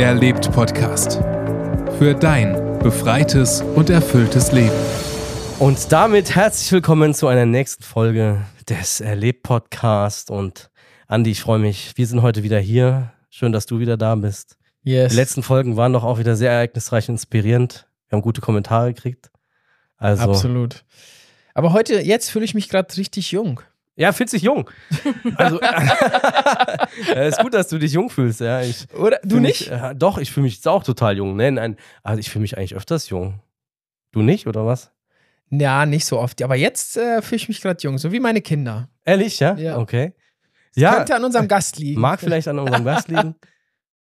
Erlebt Podcast. Für dein befreites und erfülltes Leben. Und damit herzlich willkommen zu einer nächsten Folge des Erlebt Podcast. Und Andi, ich freue mich. Wir sind heute wieder hier. Schön, dass du wieder da bist. Yes. Die letzten Folgen waren doch auch wieder sehr ereignisreich und inspirierend. Wir haben gute Kommentare gekriegt. Also, Absolut. Aber heute, jetzt fühle ich mich gerade richtig jung. Ja, fühlt sich jung. Also, ja, ist gut, dass du dich jung fühlst. Ja, ich Oder? Du nicht? Mich, äh, doch, ich fühle mich jetzt auch total jung. Nein, nein. Also, ich fühle mich eigentlich öfters jung. Du nicht, oder was? Ja, nicht so oft. Aber jetzt äh, fühle ich mich gerade jung, so wie meine Kinder. Ehrlich, ja? Ja. Okay. Ja, Könnte an unserem Gast liegen. mag vielleicht an unserem Gast liegen.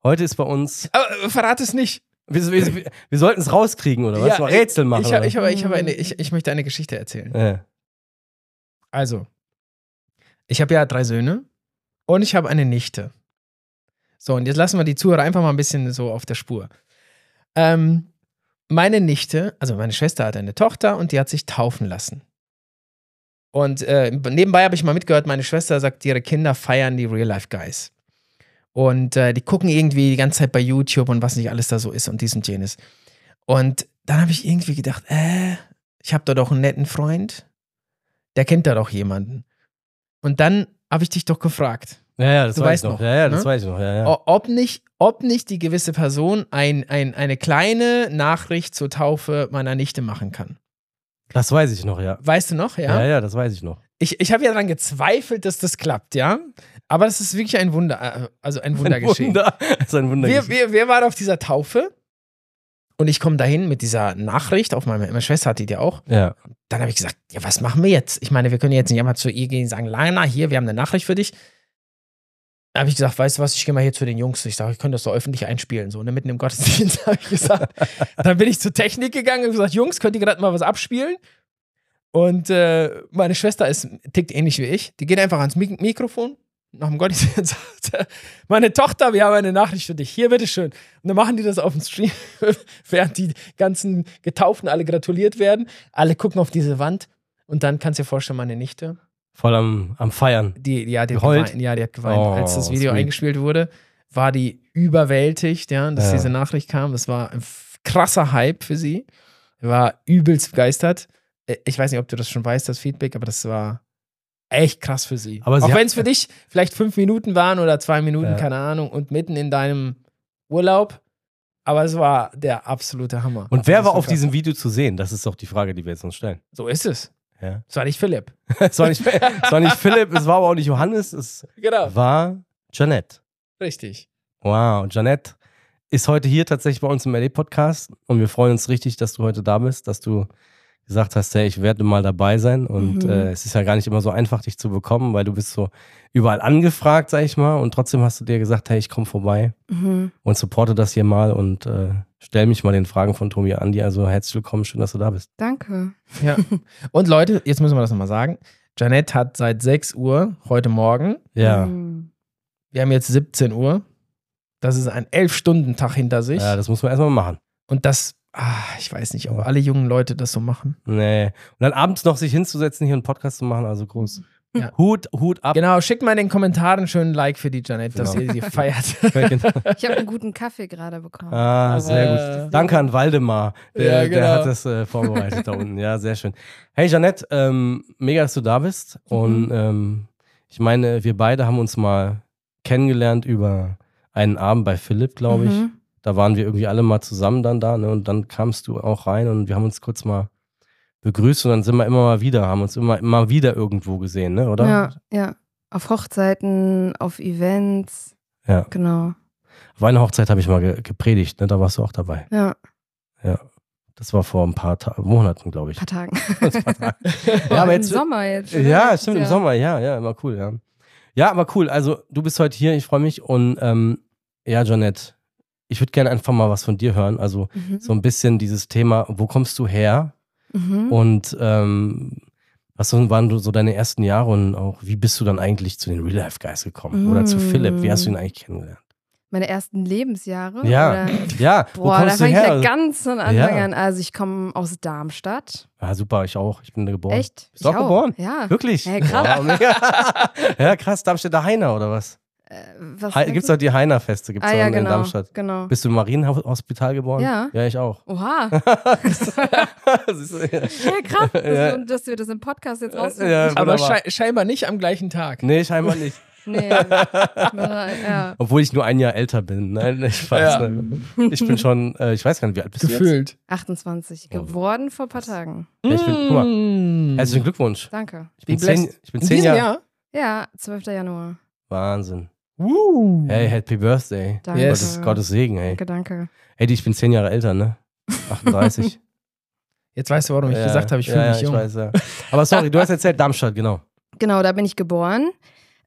Heute ist bei uns. Aber äh, verrat es nicht. Wir, wir, wir, sollten es rauskriegen, oder was? Ja, Rätsel machen. Ich, ich, ich, eine, ich, ich möchte eine Geschichte erzählen. ja. Also, ich habe ja drei Söhne und ich habe eine Nichte. So, und jetzt lassen wir die Zuhörer einfach mal ein bisschen so auf der Spur. Ähm, meine Nichte, also meine Schwester hat eine Tochter und die hat sich taufen lassen. Und äh, nebenbei habe ich mal mitgehört, meine Schwester sagt, ihre Kinder feiern die Real-Life-Guys. Und äh, die gucken irgendwie die ganze Zeit bei YouTube und was nicht alles da so ist und dies und jenes. Und dann habe ich irgendwie gedacht, äh, ich habe da doch einen netten Freund. Der kennt da doch jemanden. Und dann habe ich dich doch gefragt, ja, ja, das Du weiß ich noch. noch, Ja, ja, das ne? weiß ich noch. Ja, ja. ob, nicht, ob nicht die gewisse Person ein, ein, eine kleine Nachricht zur Taufe meiner Nichte machen kann. Das weiß ich noch, ja. Weißt du noch, ja? Ja, ja, das weiß ich noch. Ich, ich habe ja daran gezweifelt, dass das klappt, ja? Aber das ist wirklich ein Wunder, äh, also ein Wunder Ein geschehen. Wunder. Das ist ein Wunder. Geschehen. wir, wir waren auf dieser Taufe und ich komme dahin mit dieser Nachricht, auf meine, meine Schwester hat die auch. ja. Dann habe ich gesagt, ja, was machen wir jetzt? Ich meine, wir können jetzt nicht einmal zu ihr gehen und sagen, Lana, hier, wir haben eine Nachricht für dich. Da habe ich gesagt, weißt du was, ich gehe mal hier zu den Jungs. Ich sage, ich könnte das so öffentlich einspielen, so ne, mitten im Gottesdienst, habe ich gesagt. Dann bin ich zur Technik gegangen und gesagt, Jungs, könnt ihr gerade mal was abspielen? Und äh, meine Schwester ist, tickt ähnlich wie ich. Die geht einfach ans Mik Mikrofon nach dem Gottesdienst und sagt, meine Tochter, wir haben eine Nachricht für dich. Hier, bitteschön. Und dann machen die das auf dem Stream, während die ganzen Getauften alle gratuliert werden. Alle gucken auf diese Wand. Und dann kannst du dir vorstellen, meine Nichte, Voll am, am Feiern. die, ja, die hat geweint. Ja, die hat geweint. Oh, Als das Video sweet. eingespielt wurde, war die überwältigt, ja, dass Ja. diese Nachricht kam. Das war ein krasser Hype für sie. War übelst begeistert. Äh, Ich weiß nicht, ob du das schon weißt, das Feedback, aber das war echt krass für sie. Aber sie Auch wenn es für dich vielleicht fünf Minuten waren oder zwei Minuten, Ja. keine Ahnung, und mitten in deinem Urlaub. Aber es war der absolute Hammer. Und wer war auf krass. diesem Video zu sehen? Das ist doch die Frage, die wir jetzt uns stellen. So ist es. Ja. Es war nicht Philipp. es, war nicht, es war nicht Philipp, es war aber auch nicht Johannes, es Genau. war Janette. Richtig. Wow, Janette ist heute hier tatsächlich bei uns im LA-Podcast und wir freuen uns richtig, dass du heute da bist, dass du gesagt hast, hey, ich werde mal dabei sein und Mhm. äh, es ist ja gar nicht immer so einfach, dich zu bekommen, weil du bist so überall angefragt, sag ich mal, und trotzdem hast du dir gesagt, hey, ich komme vorbei Mhm. und supporte das hier mal und äh, stell mich mal den Fragen von Tomi an die. Also herzlich willkommen, schön, dass du da bist. Danke. Ja. Und Leute, jetzt müssen wir das nochmal sagen. Janette hat seit 6 Uhr heute Morgen, Ja, Mhm. wir haben jetzt 17 Uhr, das ist ein 11-Stunden-Tag hinter sich. ja das muss man erstmal machen. Und das, ah, ich weiß nicht, ob alle jungen Leute das so machen. Nee. Und dann abends noch sich hinzusetzen, hier einen Podcast zu machen, also groß. Ja. Hut, Hut ab. Genau, schickt mal in den Kommentaren einen schönen Like für die Janette, dass Genau. ihr sie feiert. Genau. Ich habe einen guten Kaffee gerade bekommen. Ah, sehr Äh, gut. Danke an Waldemar. Der, Ja, der genau. hat das äh, vorbereitet da unten. Ja, sehr schön. Hey Janette, ähm, mega, dass du da bist. Mhm. Und ähm, ich meine, wir beide haben uns mal kennengelernt über einen Abend bei Philipp, glaube ich. Mhm. Da waren wir irgendwie alle mal zusammen dann da. Ne? Und dann kamst du auch rein und wir haben uns kurz mal begrüßt und dann sind wir immer mal wieder, haben uns immer, immer wieder irgendwo gesehen, ne? oder? Ja, ja. Auf Hochzeiten, auf Events. Ja. Genau. Auf einer Hochzeit habe ich mal ge gepredigt, ne? da warst du auch dabei. Ja, Ja. Das war vor ein paar Ta Monaten, glaube ich. ein paar Tagen. Ja, aber Im jetzt, Sommer jetzt. oder? Ja, stimmt, im Ja. Sommer, ja, ja, immer cool, ja. Ja, aber cool. Also, du bist heute hier, ich freue mich. Und ähm, ja, Janette, ich würde gerne einfach mal was von dir hören. Also, Mhm. so ein bisschen dieses Thema, wo kommst du her? Mhm. Und ähm, was waren so deine ersten Jahre und auch, wie bist du dann eigentlich zu den Real Life Guys gekommen? Oder zu. Philipp? Wie hast du ihn eigentlich kennengelernt? Meine ersten Lebensjahre. Ja, Oder? ja, wo Boah, da fange ich ja ganz von Anfang Ja. an. Also ich komme aus Darmstadt. Ja, super, ich auch. Ich bin da geboren. Echt? Bist Ich auch geboren? Ja. Wirklich? Hey, krass. Wow, ja, krass. Darmstädter Heiner oder was? Was Gibt es doch die Heiner-Feste, gibt es ah, ja, in genau, Darmstadt. genau. Bist du im Marienhospital geboren? Ja. Ja, ich auch. Oha, du, ja. ja, krass, dass, Ja. wir, dass wir das im Podcast jetzt rausfinden. Ja, Aber schei scheinbar nicht am gleichen Tag. Nee, scheinbar nicht. Nee, ja. Obwohl ich nur ein Jahr älter bin. Nein, ich weiß Ja. nicht. Ich bin schon, äh, ich weiß gar nicht, wie alt bist du jetzt? Gefühlt. 28 geworden vor ein paar Tagen. Ja, ich bin, guck mal, Mm. herzlichen Glückwunsch. Danke. Ich bin zehn, ich bin In zehn Jahre. Jahr? Ja, 12. Januar. Wahnsinn. Uh. Hey, Happy Birthday. Danke. Yes. Gottes, Gottes Segen, ey. Danke, danke. Hey, ich bin zehn Jahre älter, ne? 38. Jetzt weißt du, warum ich Ja, gesagt habe, ich ja, fühle ja, mich jung. Ich weiß, ja. Aber sorry, du hast erzählt Darmstadt, genau. Genau, da bin ich geboren.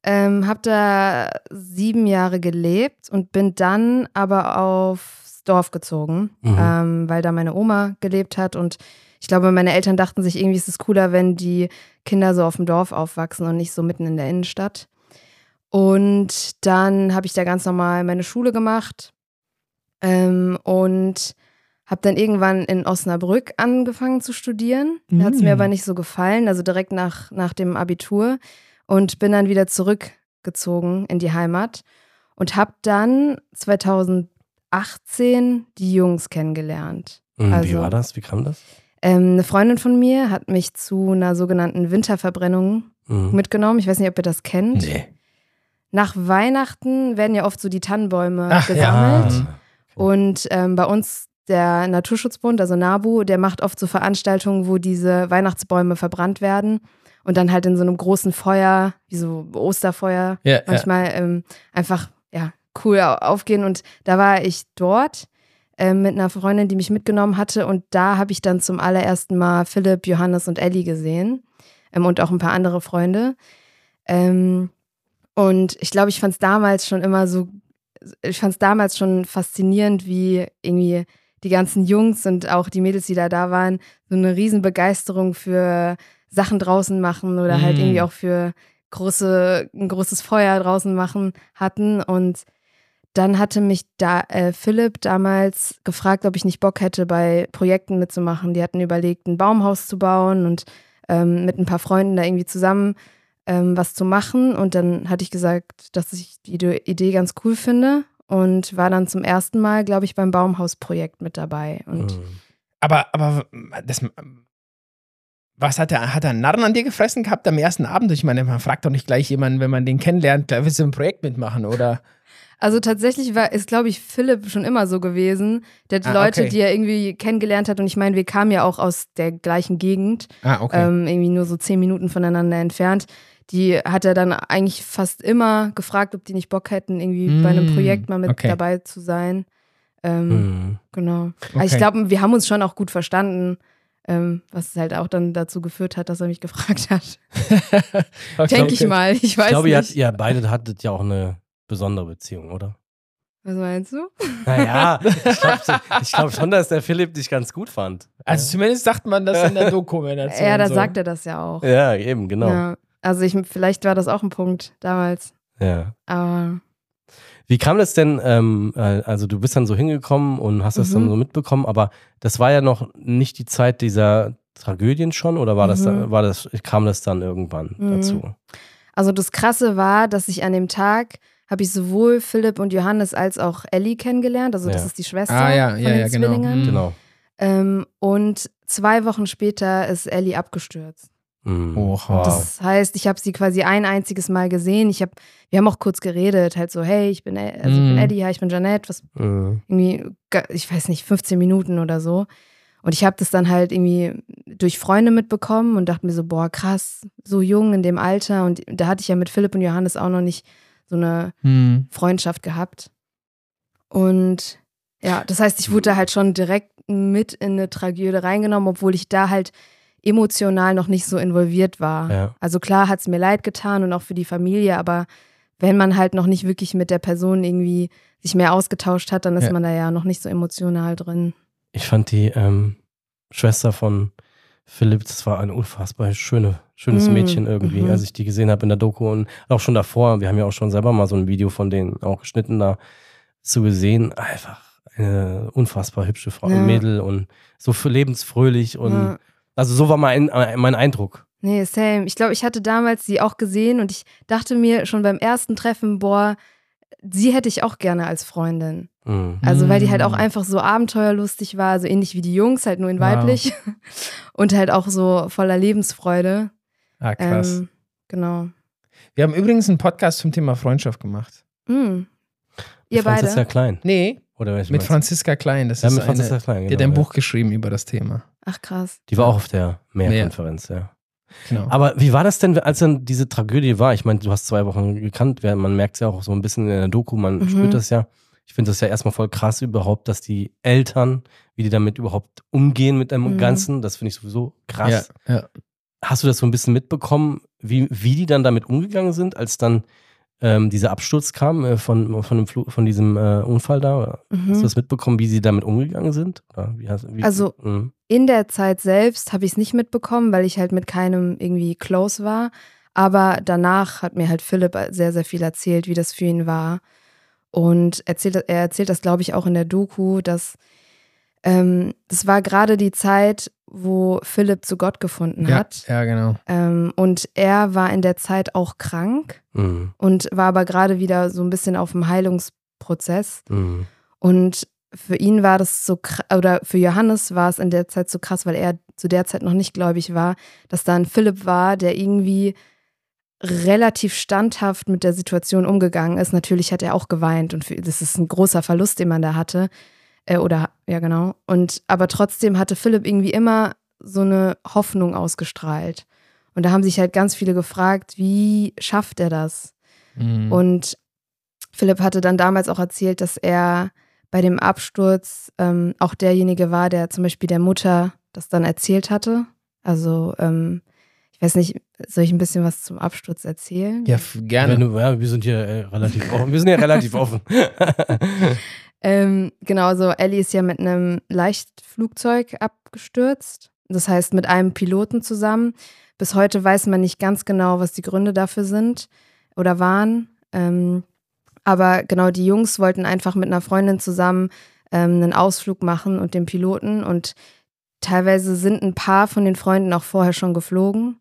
Ähm, hab da sieben Jahre gelebt und bin dann aber aufs Dorf gezogen, Mhm. ähm, weil da meine Oma gelebt hat und ich glaube, meine Eltern dachten sich, irgendwie ist es cooler, wenn die Kinder so auf dem Dorf aufwachsen und nicht so mitten in der Innenstadt. Und dann habe ich da ganz normal meine Schule gemacht ähm, und habe dann irgendwann in Osnabrück angefangen zu studieren. Da hat es Mm. mir aber nicht so gefallen, also direkt nach, nach dem Abitur und bin dann wieder zurückgezogen in die Heimat und habe dann 2018 die Jungs kennengelernt. Wie Also- war das? Wie kam das? Ähm, eine Freundin von mir hat mich zu einer sogenannten Winterverbrennung Mhm. mitgenommen. Ich weiß nicht, ob ihr das kennt. Nee. Nach Weihnachten werden ja oft so die Tannenbäume Ach, ja. gesammelt. Und ähm, bei uns der Naturschutzbund, also NABU, der macht oft so Veranstaltungen, wo diese Weihnachtsbäume verbrannt werden und dann halt in so einem großen Feuer, wie so Osterfeuer, Ja, ja. manchmal ähm, einfach ja cool au- aufgehen. Und da war ich dort ähm, mit einer Freundin, die mich mitgenommen hatte und da habe ich dann zum allerersten Mal Philipp, Johannes und Ellie gesehen ähm, und auch ein paar andere Freunde. Ähm, und ich glaube, ich fand es damals schon immer so, ich fand es damals schon faszinierend, wie irgendwie die ganzen Jungs und auch die Mädels, die da da waren, so eine Riesenbegeisterung für Sachen draußen machen oder halt Mm. irgendwie auch für große, ein großes Feuer draußen machen hatten. Und dann hatte mich da äh, Philipp damals gefragt, ob ich nicht Bock hätte, bei Projekten mitzumachen. Die hatten überlegt, ein Baumhaus zu bauen und ähm, mit ein paar Freunden da irgendwie zusammen ähm, was zu machen. Und dann hatte ich gesagt, dass ich die Ide- Idee ganz cool finde und war dann zum ersten Mal, glaube ich, beim Baumhausprojekt mit dabei. Und Mhm. Aber, aber das, was hat er, hat er einen Narren an dir gefressen gehabt am ersten Abend? Ich meine, man fragt doch nicht gleich jemanden, wenn man den kennenlernt, da willst du ein Projekt mitmachen, oder? Also tatsächlich war, ist, glaube ich, Philipp schon immer so gewesen. Der hat Ah, Leute, okay. die er irgendwie kennengelernt hat. Und ich meine, wir kamen ja auch aus der gleichen Gegend, Ah, okay. ähm, irgendwie nur so zehn Minuten voneinander entfernt. Die hat er dann eigentlich fast immer gefragt, ob die nicht Bock hätten, irgendwie bei einem Mm, Projekt mal mit okay. dabei zu sein. Ähm, Mhm. Genau. okay. Also ich glaube, wir haben uns schon auch gut verstanden, ähm, was halt auch dann dazu geführt hat, dass er mich gefragt hat. Okay. Denke ich mal. Ich weiß Ich glaube, ihr, hat, nicht. ihr beide hattet ja auch eine besondere Beziehung, oder? Was meinst du? Naja, ich glaube glaub schon, dass der Philipp dich ganz gut fand. Also zumindest sagt man das in der Dokumentation. Ja, da so. sagt er das ja auch. Ja, eben, genau. Ja. Ja. Also ich, vielleicht war das auch ein Punkt damals. Aber Wie kam das denn, ähm, äh, also du bist dann so hingekommen und hast das Mhm. dann so mitbekommen, aber das war ja noch nicht die Zeit dieser Tragödien schon oder war das, Mhm. da, war das, kam das dann irgendwann Mhm. dazu? Also das Krasse war, dass ich an dem Tag habe ich sowohl Philipp und Johannes als auch Ellie kennengelernt. Also das Ja. ist die Schwester Ah, ja, von ja, den ja, genau. Zwillingen. Mhm. Genau. Ähm, und zwei Wochen später ist Ellie abgestürzt. Mhm. Oha. Das heißt, ich habe sie quasi ein einziges Mal gesehen. Ich habe, wir haben auch kurz geredet, halt so, hey, ich bin, also ich bin Mhm. Eddie, ja, ich bin Janette, was Mhm. irgendwie, ich weiß nicht, 15 Minuten oder so. Und ich habe das dann halt irgendwie durch Freunde mitbekommen und dachte mir so, boah, krass, so jung in dem Alter. Und da hatte ich ja mit Philipp und Johannes auch noch nicht so eine Hm. Freundschaft gehabt. Und ja, das heißt, ich wurde da halt schon direkt mit in eine Tragödie reingenommen, obwohl ich da halt emotional noch nicht so involviert war. Ja. Also klar hat es mir leid getan und auch für die Familie, aber wenn man halt noch nicht wirklich mit der Person irgendwie sich mehr ausgetauscht hat, dann ist Ja. man da ja noch nicht so emotional drin. Ich fand die ähm, Schwester von Philipp, das war ein unfassbar schöne, schönes Mhm. Mädchen irgendwie, Mhm. als ich die gesehen habe in der Doku und auch schon davor. Wir haben ja auch schon selber mal so ein Video von denen auch geschnitten da zu gesehen. Einfach eine unfassbar hübsche Frau, Ja. ein Mädel und so für lebensfröhlich und Ja. Also so war mein, mein Eindruck. Nee, same. Ich glaube, ich hatte damals sie auch gesehen und ich dachte mir schon beim ersten Treffen, boah, sie hätte ich auch gerne als Freundin. Mhm. Also, weil die halt auch Mm. einfach so abenteuerlustig war, so ähnlich wie die Jungs, halt nur in Wow. weiblich. Und halt auch so voller Lebensfreude. Ah, krass. Ähm, genau. Wir haben übrigens einen Podcast zum Thema Freundschaft gemacht. Hm. Ihr beide? Franziska Klein. Nee, Oder mit meinst? Franziska Klein. Das Ja, ist mit eine, Franziska Klein. die Genau, hat ein ja. Buch geschrieben über das Thema. Ach krass. Die war auch auf der Mehrkonferenz, ja. Genau. Aber wie war das denn, als dann diese Tragödie war? Ich meine, du hast zwei Wochen gekannt, man merkt es ja auch so ein bisschen in der Doku, man Mhm. spürt das ja. Ich finde das ja erstmal voll krass überhaupt, dass die Eltern, wie die damit überhaupt umgehen mit dem Mhm. Ganzen, das finde ich sowieso krass. Ja, ja. Hast du das so ein bisschen mitbekommen, wie, wie die dann damit umgegangen sind, als dann ähm, dieser Absturz kam äh, von, von, dem Flu von diesem äh, Unfall da? Oder Hast du Mhm. das mitbekommen, wie sie damit umgegangen sind? Wie hast, wie, Also- Mhm. In der Zeit selbst habe ich es nicht mitbekommen, weil ich halt mit keinem irgendwie close war. Aber danach hat mir halt Philipp sehr, sehr viel erzählt, wie das für ihn war. Und erzählt, er erzählt das, glaube ich, auch in der Doku, dass ähm, das war gerade die Zeit, wo Philipp zu Gott gefunden ja, hat. ja, genau. Ähm, und er war in der Zeit auch krank Mhm. und war aber gerade wieder so ein bisschen auf dem Heilungsprozess. Mhm. Und für ihn war das so, oder für Johannes war es in der Zeit so krass, weil er zu der Zeit noch nicht gläubig war, dass da ein Philipp war, der irgendwie relativ standhaft mit der Situation umgegangen ist. Natürlich hat er auch geweint und für, das ist ein großer Verlust, den man da hatte. Äh, oder, ja, genau. Und, aber trotzdem hatte Philipp irgendwie immer so eine Hoffnung ausgestrahlt. Und da haben sich halt ganz viele gefragt, wie schafft er das? Mhm. Und Philipp hatte dann damals auch erzählt, dass er bei dem Absturz ähm, auch derjenige war, der zum Beispiel der Mutter das dann erzählt hatte. Also, ähm, ich weiß nicht, soll ich ein bisschen was zum Absturz erzählen? ja, gerne. Wenn du, ja, wir sind hier äh, relativ offen. Wir sind ja relativ offen. Ähm, genau, so Ellie ist ja mit einem Leichtflugzeug abgestürzt. Das heißt, mit einem Piloten zusammen. Bis heute weiß man nicht ganz genau, was die Gründe dafür sind oder waren. Ähm, aber genau, die Jungs wollten einfach mit einer Freundin zusammen ähm, einen Ausflug machen und den Piloten. Und teilweise sind ein paar von den Freunden auch vorher schon geflogen.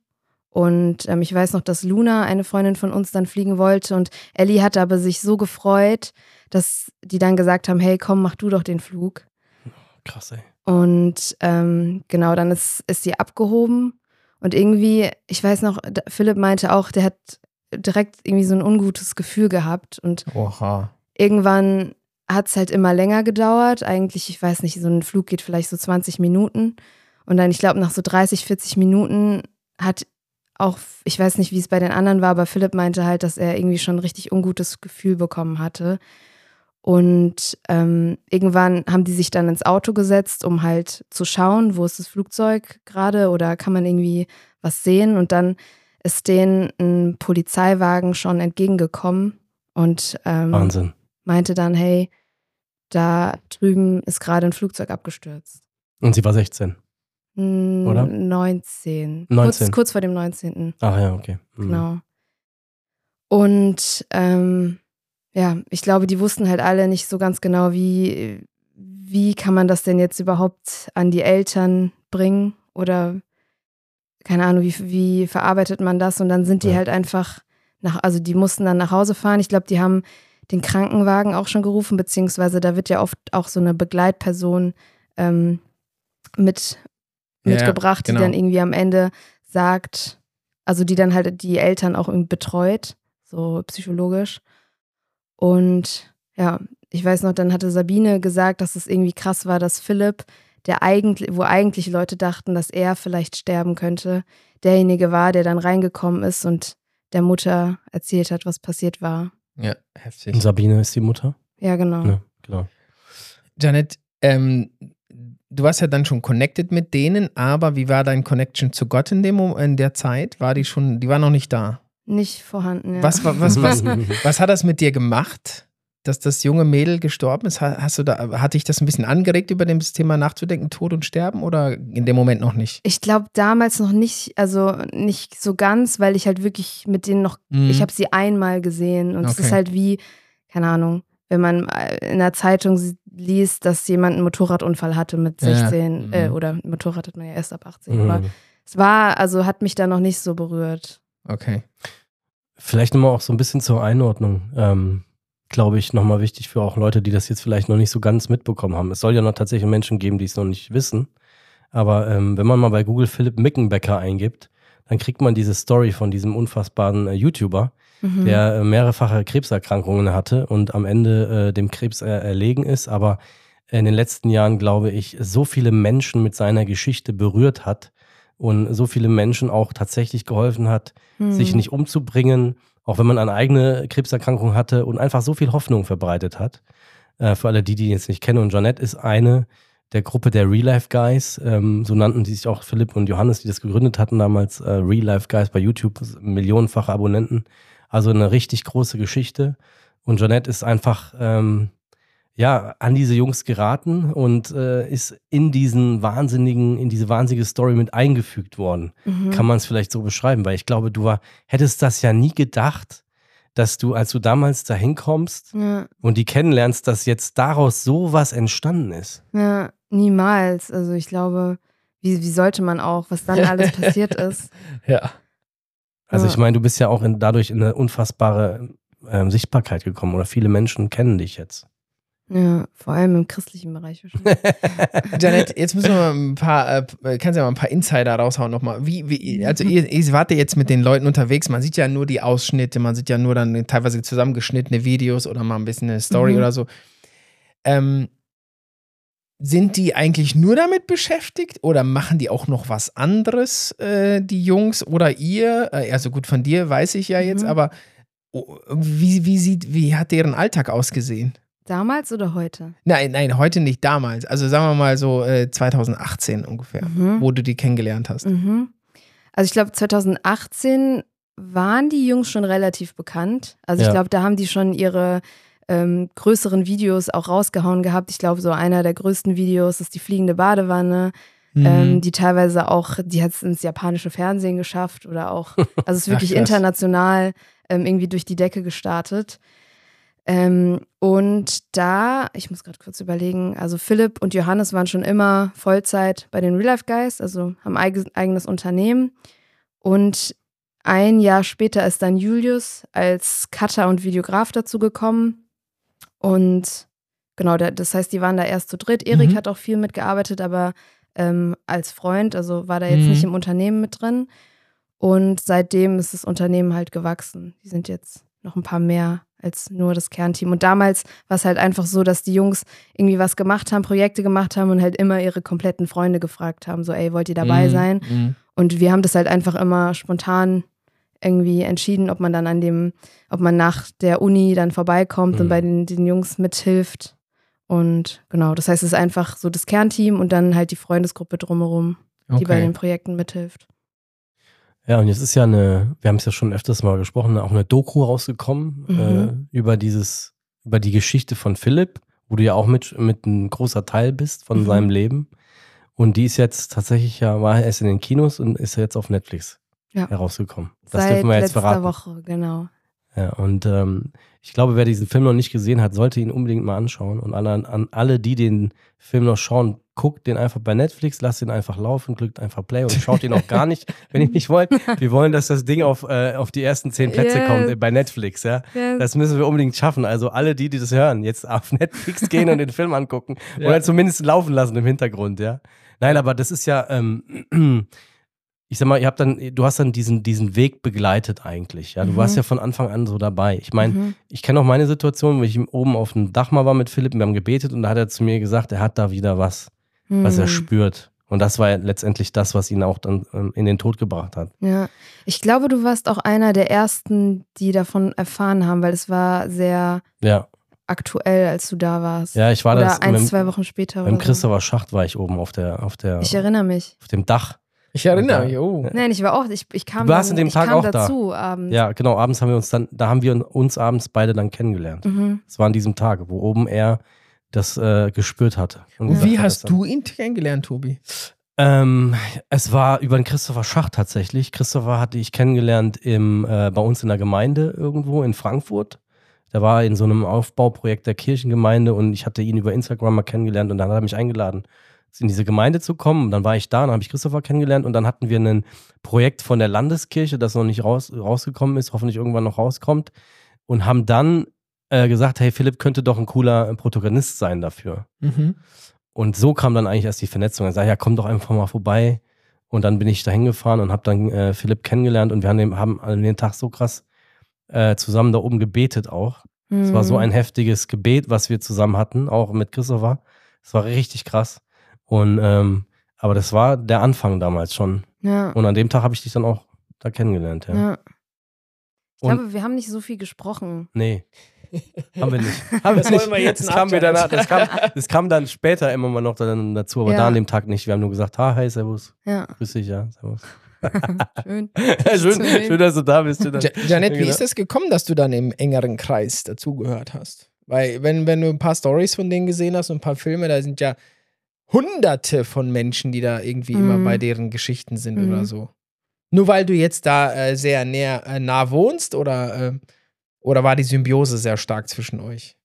Und ähm, ich weiß noch, dass Luna, eine Freundin von uns, dann fliegen wollte. Und Ellie hatte aber sich so gefreut, dass die dann gesagt haben, hey, komm, mach du doch den Flug. Krass, ey. Und ähm, genau, dann ist, ist sie abgehoben. Und irgendwie, ich weiß noch, Philipp meinte auch, der hat direkt irgendwie so ein ungutes Gefühl gehabt. Und Oha. irgendwann hat es halt immer länger gedauert. Eigentlich, ich weiß nicht, so ein Flug geht vielleicht so 20 Minuten. Und dann, ich glaube, nach so 30, 40 Minuten hat auch, ich weiß nicht, wie es bei den anderen war, aber Philipp meinte halt, dass er irgendwie schon ein richtig ungutes Gefühl bekommen hatte. Und ähm, irgendwann haben die sich dann ins Auto gesetzt, um halt zu schauen, wo ist das Flugzeug gerade oder kann man irgendwie was sehen. Und dann ist denen ein Polizeiwagen schon entgegengekommen und ähm, Wahnsinn. meinte dann, hey, da drüben ist gerade ein Flugzeug abgestürzt. Und sie war 16. Oder? 19. 19. Kurz, kurz vor dem 19. Ach ja, okay. Mhm. Genau. Und ähm, ja, ich glaube, die wussten halt alle nicht so ganz genau, wie, wie kann man das denn jetzt überhaupt an die Eltern bringen oder keine Ahnung, wie, wie verarbeitet man das? Und dann sind die Ja. halt einfach nach, also die mussten dann nach Hause fahren. Ich glaube, die haben den Krankenwagen auch schon gerufen, beziehungsweise da wird ja oft auch so eine Begleitperson ähm, mit Ja, mitgebracht, genau. die dann irgendwie am Ende sagt, also die dann halt die Eltern auch irgendwie betreut, so psychologisch. Und ja, ich weiß noch, dann hatte Sabine gesagt, dass es irgendwie krass war, dass Philipp, der eigentlich, wo eigentlich Leute dachten, dass er vielleicht sterben könnte, derjenige war, der dann reingekommen ist und der Mutter erzählt hat, was passiert war. Ja, heftig. Und Sabine ist die Mutter? Ja, genau. Ja, genau. Janet, ähm, du warst ja dann schon connected mit denen, aber wie war dein Connection zu Gott in, dem, in der Zeit? War die schon, die war noch nicht da. Nicht vorhanden, ja. Was, was, was, was hat das mit dir gemacht, dass das junge Mädel gestorben ist? Ha- Hast du da, hat dich das ein bisschen angeregt, über das Thema nachzudenken, Tod und Sterben oder in dem Moment noch nicht? Ich glaube damals noch nicht, also nicht so ganz, weil ich halt wirklich mit denen noch Mhm. Ich habe sie einmal gesehen und es Okay. ist halt wie, keine Ahnung, wenn man äh, in der Zeitung liest, dass jemand einen Motorradunfall hatte mit Ja. 16 Mhm. äh, oder Motorrad hat man ja erst ab 18. Mhm. Aber es war, also hat mich da noch nicht so berührt. Okay. Vielleicht nochmal auch so ein bisschen zur Einordnung. Ähm, glaube ich, nochmal wichtig für auch Leute, die das jetzt vielleicht noch nicht so ganz mitbekommen haben. Es soll ja noch tatsächlich Menschen geben, die es noch nicht wissen. Aber ähm, wenn man mal bei Google Philipp Mickenbecker eingibt, dann kriegt man diese Story von diesem unfassbaren äh, YouTuber, Mhm. der äh, mehrfache Krebserkrankungen hatte und am Ende äh, dem Krebs äh, erlegen ist, aber in den letzten Jahren, glaube ich, so viele Menschen mit seiner Geschichte berührt hat und so viele Menschen auch tatsächlich geholfen hat, Hm. sich nicht umzubringen, auch wenn man eine eigene Krebserkrankung hatte und einfach so viel Hoffnung verbreitet hat. Äh, für alle die, die ihn jetzt nicht kennen. Und Jeanette ist eine der Gruppe der Real Life Guys, ähm, so nannten die sich auch Philipp und Johannes, die das gegründet hatten damals, äh, Real Life Guys bei YouTube, millionenfache Abonnenten. Also eine richtig große Geschichte. Und Jeanette ist einfach, ähm, ja, an diese Jungs geraten und äh, ist in diesen wahnsinnigen, in diese wahnsinnige Story mit eingefügt worden Mhm. kann man es vielleicht so beschreiben, weil ich glaube, du war, hättest das ja nie gedacht, dass du, als du damals da hinkommst Ja, und die kennenlernst, dass jetzt daraus sowas entstanden ist. ja, niemals. Also ich glaube, wie, wie sollte man auch, was dann alles passiert ist. Ja. Also Ja. ich meine, du bist ja auch in, dadurch in eine unfassbare ähm, Sichtbarkeit gekommen oder viele Menschen kennen dich jetzt. Ja, vor allem im christlichen Bereich wahrscheinlich. Janet, jetzt müssen wir mal ein paar, äh, kannst ja mal ein paar Insider raushauen nochmal. Wie, wie, also ihr, ihr wart ja jetzt mit den Leuten unterwegs, man sieht ja nur die Ausschnitte, man sieht ja nur dann teilweise zusammengeschnittene Videos oder mal ein bisschen eine Story Mhm. oder so. Ähm, sind die eigentlich nur damit beschäftigt oder machen die auch noch was anderes, äh, die Jungs oder ihr? Also gut, von dir weiß ich ja jetzt, Mhm. aber oh, wie, wie, sieht, wie hat deren Alltag ausgesehen? Damals oder heute? Nein, nein, heute nicht, damals. Also sagen wir mal so äh, 2018 ungefähr, Mhm. wo du die kennengelernt hast. Mhm. Also ich glaube, 2018 waren die Jungs schon relativ bekannt. Also Ja. ich glaube, da haben die schon ihre ähm, größeren Videos auch rausgehauen gehabt. Ich glaube, so einer der größten Videos ist die fliegende Badewanne, Mhm. ähm, die teilweise auch, die hat es ins japanische Fernsehen geschafft oder auch, also es ist Ach, wirklich krass. international ähm, irgendwie durch die Decke gestartet. Ähm, und da, ich muss gerade kurz überlegen, also Philipp und Johannes waren schon immer Vollzeit bei den Real Life Guys, also haben eig eigenes Unternehmen. Und ein Jahr später ist dann Julius als Cutter und Videograf dazu gekommen. Und genau, das heißt, die waren da erst zu dritt. Erik Mhm. hat auch viel mitgearbeitet, aber ähm, als Freund, also war da jetzt Mhm. nicht im Unternehmen mit drin. Und seitdem ist das Unternehmen halt gewachsen. Die sind jetzt noch ein paar mehr als nur das Kernteam. Und damals war es halt einfach so, dass die Jungs irgendwie was gemacht haben, Projekte gemacht haben und halt immer ihre kompletten Freunde gefragt haben, so, ey, wollt ihr dabei Mhm. sein? Mhm. Und wir haben das halt einfach immer spontan irgendwie entschieden, ob man dann an dem, ob man nach der Uni dann vorbeikommt und Mhm. bei den, den Jungs mithilft. Und genau, das heißt, es ist einfach so das Kernteam und dann halt die Freundesgruppe drumherum, die bei Okay. den Projekten mithilft. Ja, und jetzt ist ja eine, wir haben es ja schon öfters mal gesprochen, auch eine Doku rausgekommen Mhm. äh, über dieses, über die Geschichte von Philipp, wo du ja auch mit, mit ein großer Teil bist von Mhm. seinem Leben. Und die ist jetzt tatsächlich ja, war erst in den Kinos und ist jetzt auf Netflix Ja. herausgekommen. Das Seit dürfen wir jetzt verraten. Woche, genau. Ja, und ähm, ich glaube, wer diesen Film noch nicht gesehen hat, sollte ihn unbedingt mal anschauen. Und an, an alle, die den Film noch schauen, guckt den einfach bei Netflix, lasst ihn einfach laufen, klickt einfach Play und schaut ihn auch gar nicht, wenn ihr nicht wollt. Wir wollen, dass das Ding auf, äh, auf die ersten zehn Plätze Yes. kommt äh, bei Netflix, ja. Ja, Das müssen wir unbedingt schaffen. Also alle, die, die das hören, jetzt auf Netflix gehen und den Film angucken. Ja. Oder zumindest laufen lassen im Hintergrund, ja. Nein, aber das ist ja, ähm, ich sag mal, ihr habt dann, du hast dann diesen, diesen Weg begleitet eigentlich, ja. Du Mhm. warst ja von Anfang an so dabei. Ich meine, mhm. ich kenne auch meine Situation, wo ich oben auf dem Dach mal war mit Philipp, wir haben gebetet und da hat er zu mir gesagt, er hat da wieder was, was er Hm. spürt. Und das war ja letztendlich das, was ihn auch dann ähm, in den Tod gebracht hat. Ja, ich glaube, du warst auch einer der ersten, die davon erfahren haben, weil es war sehr Ja, aktuell, als du da warst. ja, ich war oder das ein, zwei Wochen später. beim Oder so. Christopher Schacht war ich oben auf der, auf der, Ich erinnere mich. auf dem Dach. Ich erinnere mich, da- oh. Nein, ich war auch, ich, ich kam, Du warst dann, an dem ich Tag kam auch da. dazu abends. Ja, genau, abends haben wir uns dann, da haben wir uns abends beide dann kennengelernt. Mhm. Es war an diesem Tag, wo oben er das äh, gespürt hatte. Und wie hat, hast du ihn kennengelernt, Tobi? Ähm, es war über den Christopher Schacht tatsächlich. Christopher hatte ich kennengelernt im, äh, bei uns in der Gemeinde irgendwo in Frankfurt. Der war in so einem Aufbauprojekt der Kirchengemeinde und ich hatte ihn über Instagram mal kennengelernt und dann hat er mich eingeladen, in diese Gemeinde zu kommen. Und dann war ich da, dann habe ich Christopher kennengelernt und dann hatten wir ein Projekt von der Landeskirche, das noch nicht raus, rausgekommen ist, hoffentlich irgendwann noch rauskommt und haben dann äh, gesagt, hey, Philipp könnte doch ein cooler Protagonist sein dafür. Mhm. Und so kam dann eigentlich erst die Vernetzung. Er sagte, ja, komm doch einfach mal vorbei. Und dann bin ich da hingefahren und habe dann äh, Philipp kennengelernt und wir haben, den, haben an den Tag so krass äh, zusammen da oben gebetet auch. Es war so Mhm. ein heftiges Gebet, was wir zusammen hatten, auch mit Christopher. Es war richtig krass. Und ähm, aber das war der Anfang damals schon. Ja. Und an dem Tag habe ich dich dann auch da kennengelernt, ja. ja. Ich Und- glaube, wir haben nicht so viel gesprochen. Nee. Haben wir nicht. Haben Das wollen wir jetzt das kam, nachschauen. danach, das, kam, das kam dann später immer mal noch dann dazu, aber Ja. da an dem Tag nicht. Wir haben nur gesagt, ha, hi, servus, Ja, grüß dich, ja, servus. schön. schön, schön, dass du da bist. Ja, Janet, wie Genau. ist es gekommen, dass du dann im engeren Kreis dazugehört hast? Weil, wenn, wenn du ein paar Stories von denen gesehen hast und ein paar Filme, da sind ja hunderte von Menschen, die da irgendwie immer Mhm. bei deren Geschichten sind Mhm. oder so. Nur weil du jetzt da äh, sehr näher, äh, nah wohnst oder, äh, oder war die Symbiose sehr stark zwischen euch?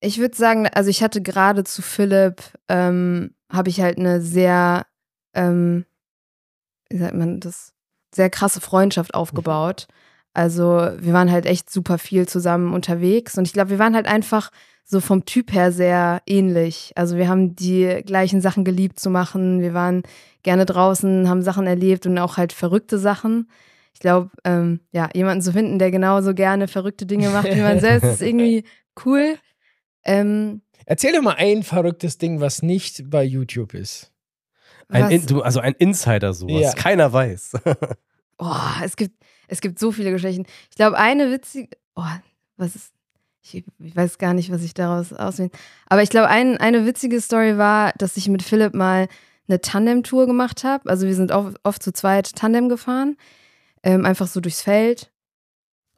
Ich würde sagen, also ich hatte gerade zu Philipp, ähm, habe ich halt eine sehr, ähm, wie sagt man das, sehr krasse Freundschaft aufgebaut. Also wir waren halt echt super viel zusammen unterwegs und ich glaube, wir waren halt einfach so vom Typ her sehr ähnlich. Also wir haben die gleichen Sachen geliebt zu machen. Wir waren gerne draußen, haben Sachen erlebt und auch halt verrückte Sachen. Ich glaube, ähm, ja, jemanden zu finden, der genauso gerne verrückte Dinge macht wie man selbst, ist irgendwie cool. Ähm, Erzähl doch mal ein verrücktes Ding, was nicht bei YouTube ist. ein, In- du, also ein Insider so, was Ja. keiner weiß. Oh, es gibt, es gibt so viele Geschichten. Ich glaube, eine witzige. Oh, was ist. Ich, ich weiß gar nicht, was ich daraus auswählen. Aber ich glaube, ein, eine witzige Story war, dass ich mit Philipp mal eine Tandem-Tour gemacht habe. Also wir sind oft, oft zu zweit Tandem gefahren. Ähm, einfach so durchs Feld.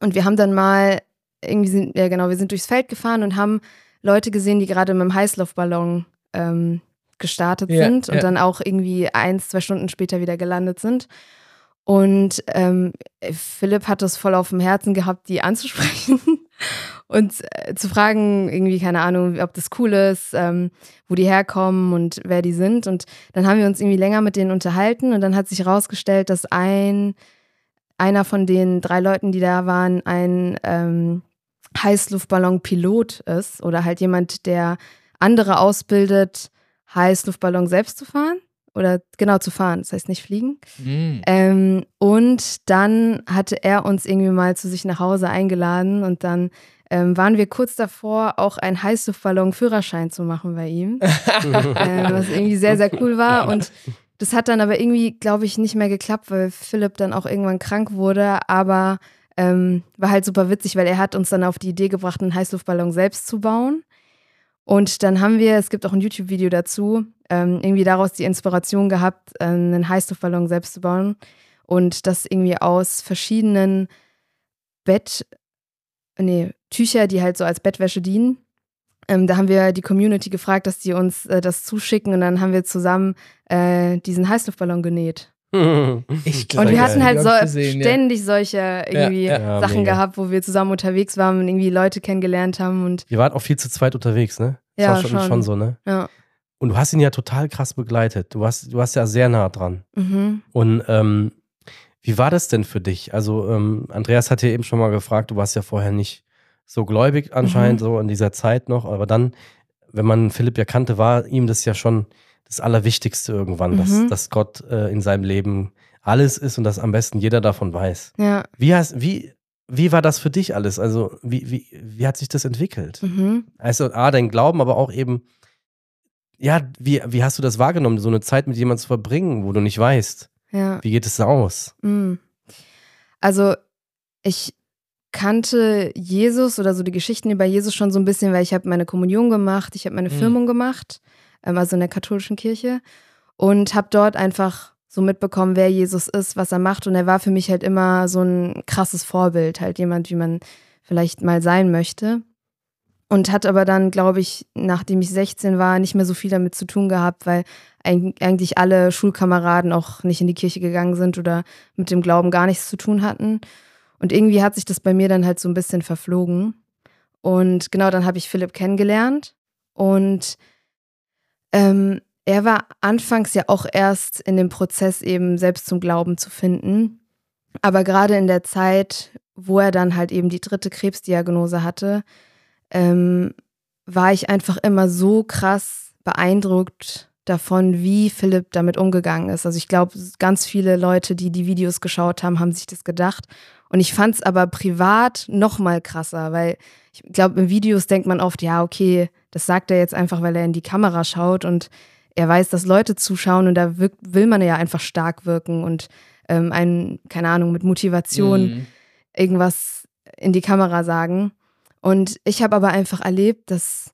Und wir haben dann mal, irgendwie sind, ja genau, wir sind durchs Feld gefahren und haben Leute gesehen, die gerade mit dem Heißluftballon ähm, gestartet Ja, sind und ja. dann auch irgendwie eins, zwei Stunden später wieder gelandet sind. Und ähm, Philipp hat das voll auf dem Herzen gehabt, die anzusprechen und äh, zu fragen, irgendwie, keine Ahnung, ob das cool ist, ähm, wo die herkommen und wer die sind. Und dann haben wir uns irgendwie länger mit denen unterhalten und dann hat sich herausgestellt, dass ein, einer von den drei Leuten, die da waren, ein ähm, Heißluftballon-Pilot ist oder halt jemand, der andere ausbildet, Heißluftballon selbst zu fahren oder genau zu fahren, das heißt nicht fliegen. Ähm, und dann hatte er uns irgendwie mal zu sich nach Hause eingeladen und dann ähm, waren wir kurz davor, auch einen Heißluftballon-Führerschein zu machen bei ihm, ähm, was irgendwie sehr, sehr cool war. Und das hat dann aber irgendwie, glaube ich, nicht mehr geklappt, weil Philipp dann auch irgendwann krank wurde, aber ähm, war halt super witzig, weil er hat uns dann auf die Idee gebracht, einen Heißluftballon selbst zu bauen. Und dann haben wir, es gibt auch ein YouTube-Video dazu, ähm, irgendwie daraus die Inspiration gehabt, äh, einen Heißluftballon selbst zu bauen. Und das irgendwie aus verschiedenen Bett, nee, Tücher, die halt so als Bettwäsche dienen. Ähm, da haben wir die Community gefragt, dass die uns äh, das zuschicken und dann haben wir zusammen äh, diesen Heißluftballon genäht. Ich Und Sehr wir hatten halt so Glaub gesehen, ja. ständig solche irgendwie ja. Ja, Sachen mega. gehabt, wo wir zusammen unterwegs waren und irgendwie Leute kennengelernt haben und Ihr wart auch viel zu zweit unterwegs, ne? Das Ja, war schon, schon. schon so, ne? ja. Und du hast ihn ja total krass begleitet. Du warst, du warst ja sehr nah dran. Mhm. Und ähm, wie war das denn für dich? Also, ähm, Andreas hat ja eben schon mal gefragt, du warst ja vorher nicht so gläubig anscheinend, Mhm. so in dieser Zeit noch. Aber dann, wenn man Philipp ja kannte, war ihm das ja schon das Allerwichtigste irgendwann, dass, Mhm. dass Gott äh, in seinem Leben alles ist und dass am besten jeder davon weiß. Ja. Wie, hast, wie, wie war das für dich alles? Also, wie, wie, wie hat sich das entwickelt? Mhm. Also, A, dein Glauben, aber auch eben, ja, wie, wie hast du das wahrgenommen, so eine Zeit mit jemandem zu verbringen, wo du nicht weißt? Ja. Wie geht es aus? Mm. Also, ich kannte Jesus oder so die Geschichten über Jesus schon so ein bisschen, weil ich habe meine Kommunion gemacht, ich habe meine Mhm. Firmung gemacht, also in der katholischen Kirche und habe dort einfach so mitbekommen, wer Jesus ist, was er macht und er war für mich halt immer so ein krasses Vorbild, halt jemand, wie man vielleicht mal sein möchte. Und hat aber dann, glaube ich, nachdem ich 16 war, nicht mehr so viel damit zu tun gehabt, weil eig- eigentlich alle Schulkameraden auch nicht in die Kirche gegangen sind oder mit dem Glauben gar nichts zu tun hatten. Und irgendwie hat sich das bei mir dann halt so ein bisschen verflogen. Und genau dann habe ich Philipp kennengelernt. Und ähm, er war anfangs ja auch erst in dem Prozess eben selbst zum Glauben zu finden. Aber gerade in der Zeit, wo er dann halt eben die dritte Krebsdiagnose hatte, ähm, war ich einfach immer so krass beeindruckt davon, wie Philipp damit umgegangen ist. Also ich glaube, ganz viele Leute, die die Videos geschaut haben, haben sich das gedacht. Und ich fand es aber privat noch mal krasser, weil ich glaube, in Videos denkt man oft, ja, okay, das sagt er jetzt einfach, weil er in die Kamera schaut und er weiß, dass Leute zuschauen und da wirkt, will man ja einfach stark wirken und ähm, einen, keine Ahnung, mit Motivation Mhm. irgendwas in die Kamera sagen. Und ich habe aber einfach erlebt, dass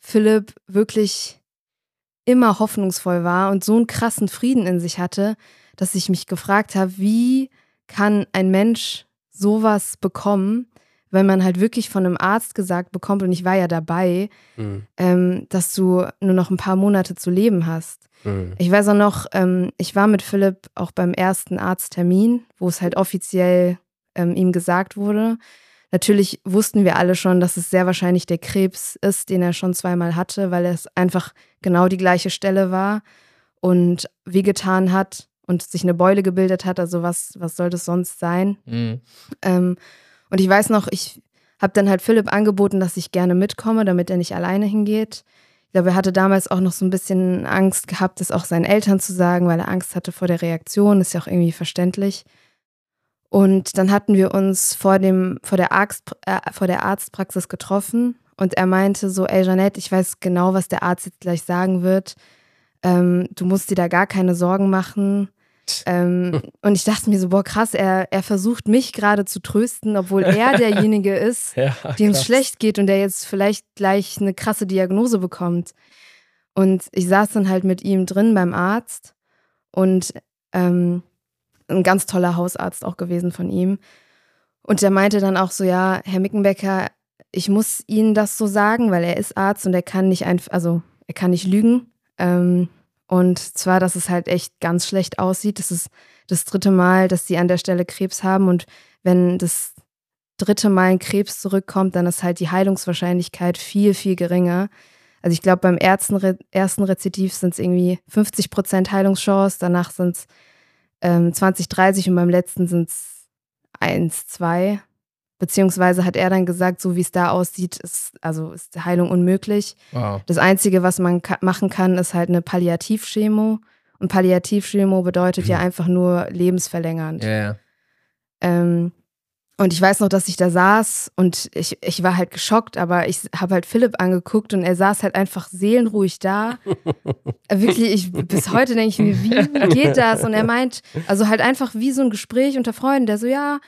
Philipp wirklich immer hoffnungsvoll war und so einen krassen Frieden in sich hatte, dass ich mich gefragt habe, wie kann ein Mensch sowas bekommen, wenn man halt wirklich von einem Arzt gesagt bekommt, und ich war ja dabei, Mhm. ähm, dass du nur noch ein paar Monate zu leben hast. Mhm. Ich weiß auch noch, ähm, ich war mit Philipp auch beim ersten Arzttermin, wo es halt offiziell ähm, ihm gesagt wurde. Natürlich wussten wir alle schon, dass es sehr wahrscheinlich der Krebs ist, den er schon zweimal hatte, weil es einfach genau die gleiche Stelle war und wehgetan hat und sich eine Beule gebildet hat. Also was, was soll das sonst sein? Mhm. Und ich weiß noch, ich habe dann halt Philipp angeboten, dass ich gerne mitkomme, damit er nicht alleine hingeht. Ich glaube, er hatte damals auch noch so ein bisschen Angst gehabt, das auch seinen Eltern zu sagen, weil er Angst hatte vor der Reaktion. Ist ja auch irgendwie verständlich. Und dann hatten wir uns vor, dem, vor, der, Arzt, äh, vor der Arztpraxis getroffen und er meinte so, ey Jeanette, ich weiß genau, was der Arzt jetzt gleich sagen wird. Ähm, du musst dir da gar keine Sorgen machen. Ähm, und ich dachte mir so, boah, krass, er, er versucht mich gerade zu trösten, obwohl er derjenige ist, Ja, dem es schlecht geht und der jetzt vielleicht gleich eine krasse Diagnose bekommt. Und ich saß dann halt mit ihm drin beim Arzt und ähm, ein ganz toller Hausarzt auch gewesen von ihm. Und der meinte dann auch so, ja, Herr Mickenbecker, ich muss Ihnen das so sagen, weil er ist Arzt und er kann nicht einfach, also er kann nicht lügen. Ähm, und zwar, dass es halt echt ganz schlecht aussieht. Das ist das dritte Mal, dass sie an der Stelle Krebs haben. Und wenn das dritte Mal ein Krebs zurückkommt, dann ist halt die Heilungswahrscheinlichkeit viel, viel geringer. Also ich glaube, beim ersten, Re ersten Rezidiv sind es irgendwie 50 Prozent Heilungschance, danach sind es ähm, 20, 30 und beim letzten sind es 1, 2. Beziehungsweise hat er dann gesagt, so wie es da aussieht, ist, also ist Heilung unmöglich. Wow. Das Einzige, was man ka machen kann, ist halt eine Palliativchemo. Und Palliativchemo bedeutet ja einfach nur lebensverlängernd. Ja. Ähm, und ich weiß noch, dass ich da saß und ich, ich war halt geschockt, aber ich habe halt Philipp angeguckt und er saß halt einfach seelenruhig da. Wirklich, ich, bis heute denke ich mir, wie geht das? Und er meint, also halt einfach wie so ein Gespräch unter Freunden, der so, ja,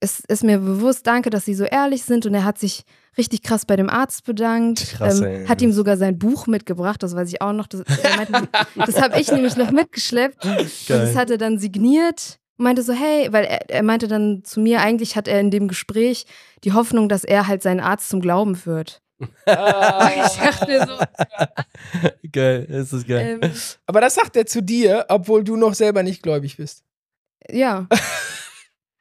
es ist mir bewusst, danke, dass Sie so ehrlich sind. Und er hat sich richtig krass bei dem Arzt bedankt, Krass, ähm, hat ihm sogar sein Buch mitgebracht, das weiß ich auch noch. Das, meinte, das habe ich nämlich noch mitgeschleppt. Und das hat er dann signiert und meinte so, hey, weil er, er meinte dann zu mir, eigentlich hat er in dem Gespräch die Hoffnung, dass er halt seinen Arzt zum Glauben führt. ich dachte mir so, geil, ist das geil. ähm, Aber das sagt er zu dir, obwohl du noch selber nicht gläubig bist. ja.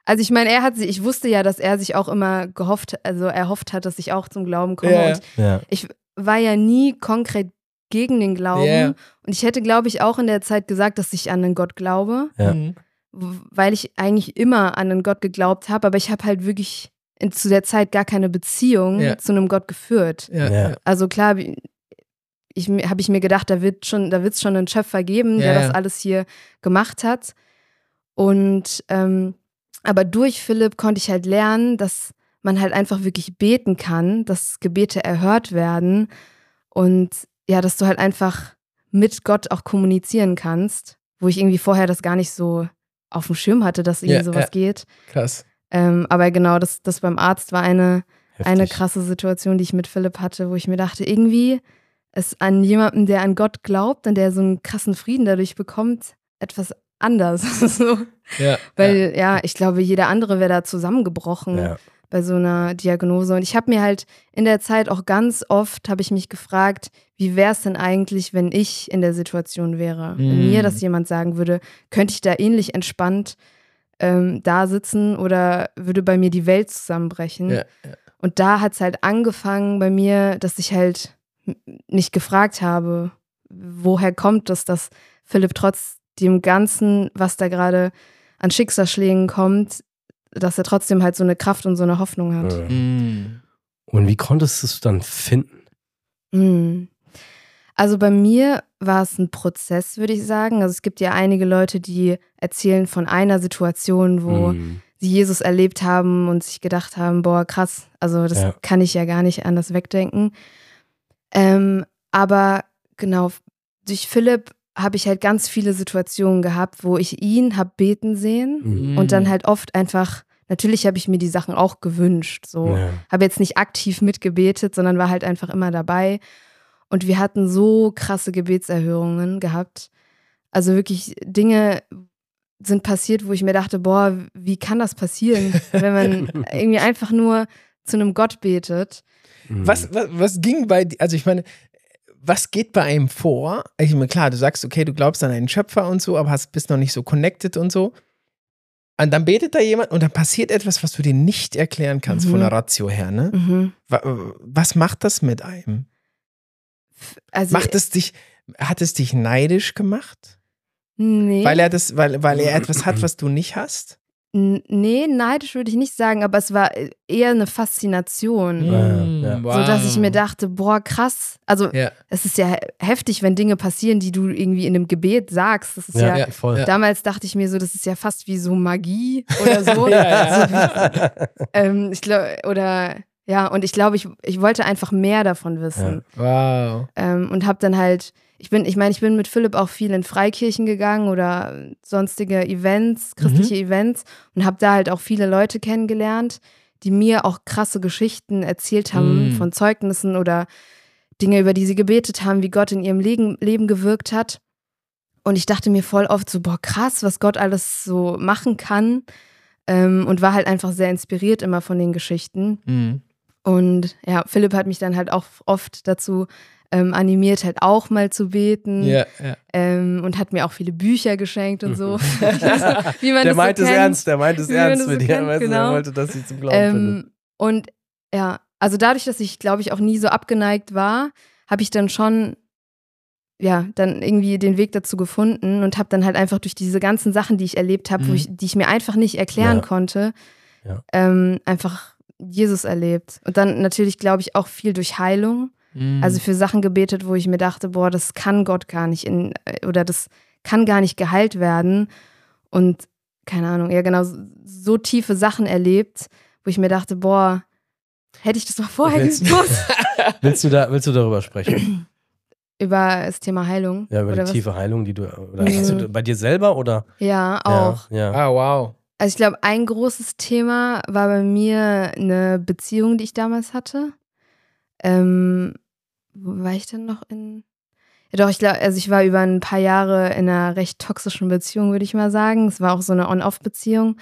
Also ich meine, er hat sich, ich wusste ja, dass er sich auch immer gehofft, also erhofft hat, dass ich auch zum Glauben komme. Ja. Und ja. ich war ja nie konkret gegen den Glauben. Ja. Und ich hätte, glaube ich, auch in der Zeit gesagt, dass ich an einen Gott glaube. Ja. Mhm. weil ich eigentlich immer an einen Gott geglaubt habe, aber ich habe halt wirklich in, zu der Zeit gar keine Beziehung Ja. zu einem Gott geführt. Ja, Ja. Also klar, ich, habe ich mir gedacht, da wird schon, da wird es schon einen Schöpfer geben, der das alles hier gemacht hat. Und ähm, aber durch Philipp konnte ich halt lernen, dass man halt einfach wirklich beten kann, dass Gebete erhört werden und ja, dass du halt einfach mit Gott auch kommunizieren kannst, wo ich irgendwie vorher das gar nicht so auf dem Schirm hatte, dass irgendwie Ja, sowas ja. geht. Krass. Ähm, aber genau, das, das beim Arzt war eine, eine krasse Situation, die ich mit Philipp hatte, wo ich mir dachte, irgendwie ist an jemandem, der an Gott glaubt und der so einen krassen Frieden dadurch bekommt, etwas anders. so. Ja. Weil ja. ich glaube, jeder andere wäre da zusammengebrochen Ja. bei so einer Diagnose. Und ich habe mir halt in der Zeit auch ganz oft, habe ich mich gefragt, wie wäre es denn eigentlich, wenn ich in der Situation wäre? Wenn Mm. mir das jemand sagen würde, könnte ich da ähnlich entspannt ähm, da sitzen oder würde bei mir die Welt zusammenbrechen? Ja, ja. Und da hat es halt angefangen bei mir, dass ich halt nicht gefragt habe, woher kommt es, dass Philipp trotz dem Ganzen, was da gerade an Schicksalsschlägen kommt, dass er trotzdem halt so eine Kraft und so eine Hoffnung hat. Mhm. Und wie konntest du es dann finden? Hm. Also bei mir war es ein Prozess, würde ich sagen. Also es gibt ja einige Leute, die erzählen von einer Situation, wo Mhm. sie Jesus erlebt haben und sich gedacht haben, boah, krass, also das Ja. kann ich ja gar nicht anders wegdenken. Ähm, aber genau, durch Philipp habe ich halt ganz viele Situationen gehabt, wo ich ihn habe beten sehen Mhm. und dann halt oft einfach, natürlich habe ich mir die Sachen auch gewünscht, so. Ja. Habe jetzt nicht aktiv mitgebetet, sondern war halt einfach immer dabei. Und wir hatten so krasse Gebetserhörungen gehabt. Also wirklich Dinge sind passiert, wo ich mir dachte, boah, wie kann das passieren, wenn man irgendwie einfach nur zu einem Gott betet? Mhm. Was, was, was ging bei, also ich meine, was geht bei einem vor? Ich meine, klar, du sagst, okay, du glaubst an einen Schöpfer und so, aber hast, bist noch nicht so connected und so. Und dann betet da jemand und dann passiert etwas, was du dir nicht erklären kannst Mhm. von der Ratio her, ne? Mhm. Wa- Was macht das mit einem? Also, Macht es dich, hat es dich neidisch gemacht? nee, Weil er das, weil, weil er etwas hat, was du nicht hast? Nee, neidisch würde ich nicht sagen, aber es war eher eine Faszination. Ja, ja. So dass ich mir dachte, boah, krass. Also, Ja. es ist ja he- heftig, wenn Dinge passieren, die du irgendwie in einem Gebet sagst. Das ist ja, Ja, Ja, voll. damals dachte ich mir so, das ist ja fast wie so Magie oder so. Ja, ja. So wie, ähm, ich glaube, oder ja, und ich glaube, ich, ich wollte einfach mehr davon wissen. Wow. Ähm, und habe dann halt, ich bin, ich meine, ich bin mit Philipp auch viel in Freikirchen gegangen oder sonstige Events, christliche Events und habe da halt auch viele Leute kennengelernt, die mir auch krasse Geschichten erzählt haben Mm. von Zeugnissen oder Dinge, über die sie gebetet haben, wie Gott in ihrem Leben, Leben gewirkt hat. Und ich dachte mir voll oft so, boah, krass, was Gott alles so machen kann. Ähm, und war halt einfach sehr inspiriert immer von den Geschichten. Mhm. Und ja, Philipp hat mich dann halt auch oft dazu ähm, animiert, halt auch mal zu beten. Ja, ja. Ähm, und hat mir auch viele Bücher geschenkt und so. Wie man der das meint so es kennt. ernst, der meint es ernst das so mit dir. kennt, genau. Er wollte, dass sie zum Glauben findet. Ähm, und ja, also dadurch, dass ich, glaube ich, auch nie so abgeneigt war, habe ich dann schon, ja, dann irgendwie den Weg dazu gefunden und habe dann halt einfach durch diese ganzen Sachen, die ich erlebt habe, Mhm. die ich mir einfach nicht erklären Ja. konnte, Ja. ähm, einfach Jesus erlebt. Und dann natürlich, glaube ich, auch viel durch Heilung. Mhm. Also für Sachen gebetet, wo ich mir dachte, boah, das kann Gott gar nicht in, äh, oder das kann gar nicht geheilt werden. Und keine Ahnung, ja genau, so, so tiefe Sachen erlebt, wo ich mir dachte, boah, hätte ich das mal vorher Willst- gewusst. willst, du da, willst du darüber sprechen? Über das Thema Heilung. Ja, über oder die was? tiefe Heilung, die du. Oder Mhm. hast du bei dir selber oder? Ja, auch. Ja, ja. ah, wow. Also ich glaube, ein großes Thema war bei mir eine Beziehung, die ich damals hatte. Ähm, wo war ich denn noch in? Ja doch, ich glaube, also ich war über ein paar Jahre in einer recht toxischen Beziehung, würde ich mal sagen. Es war auch so eine On-Off-Beziehung.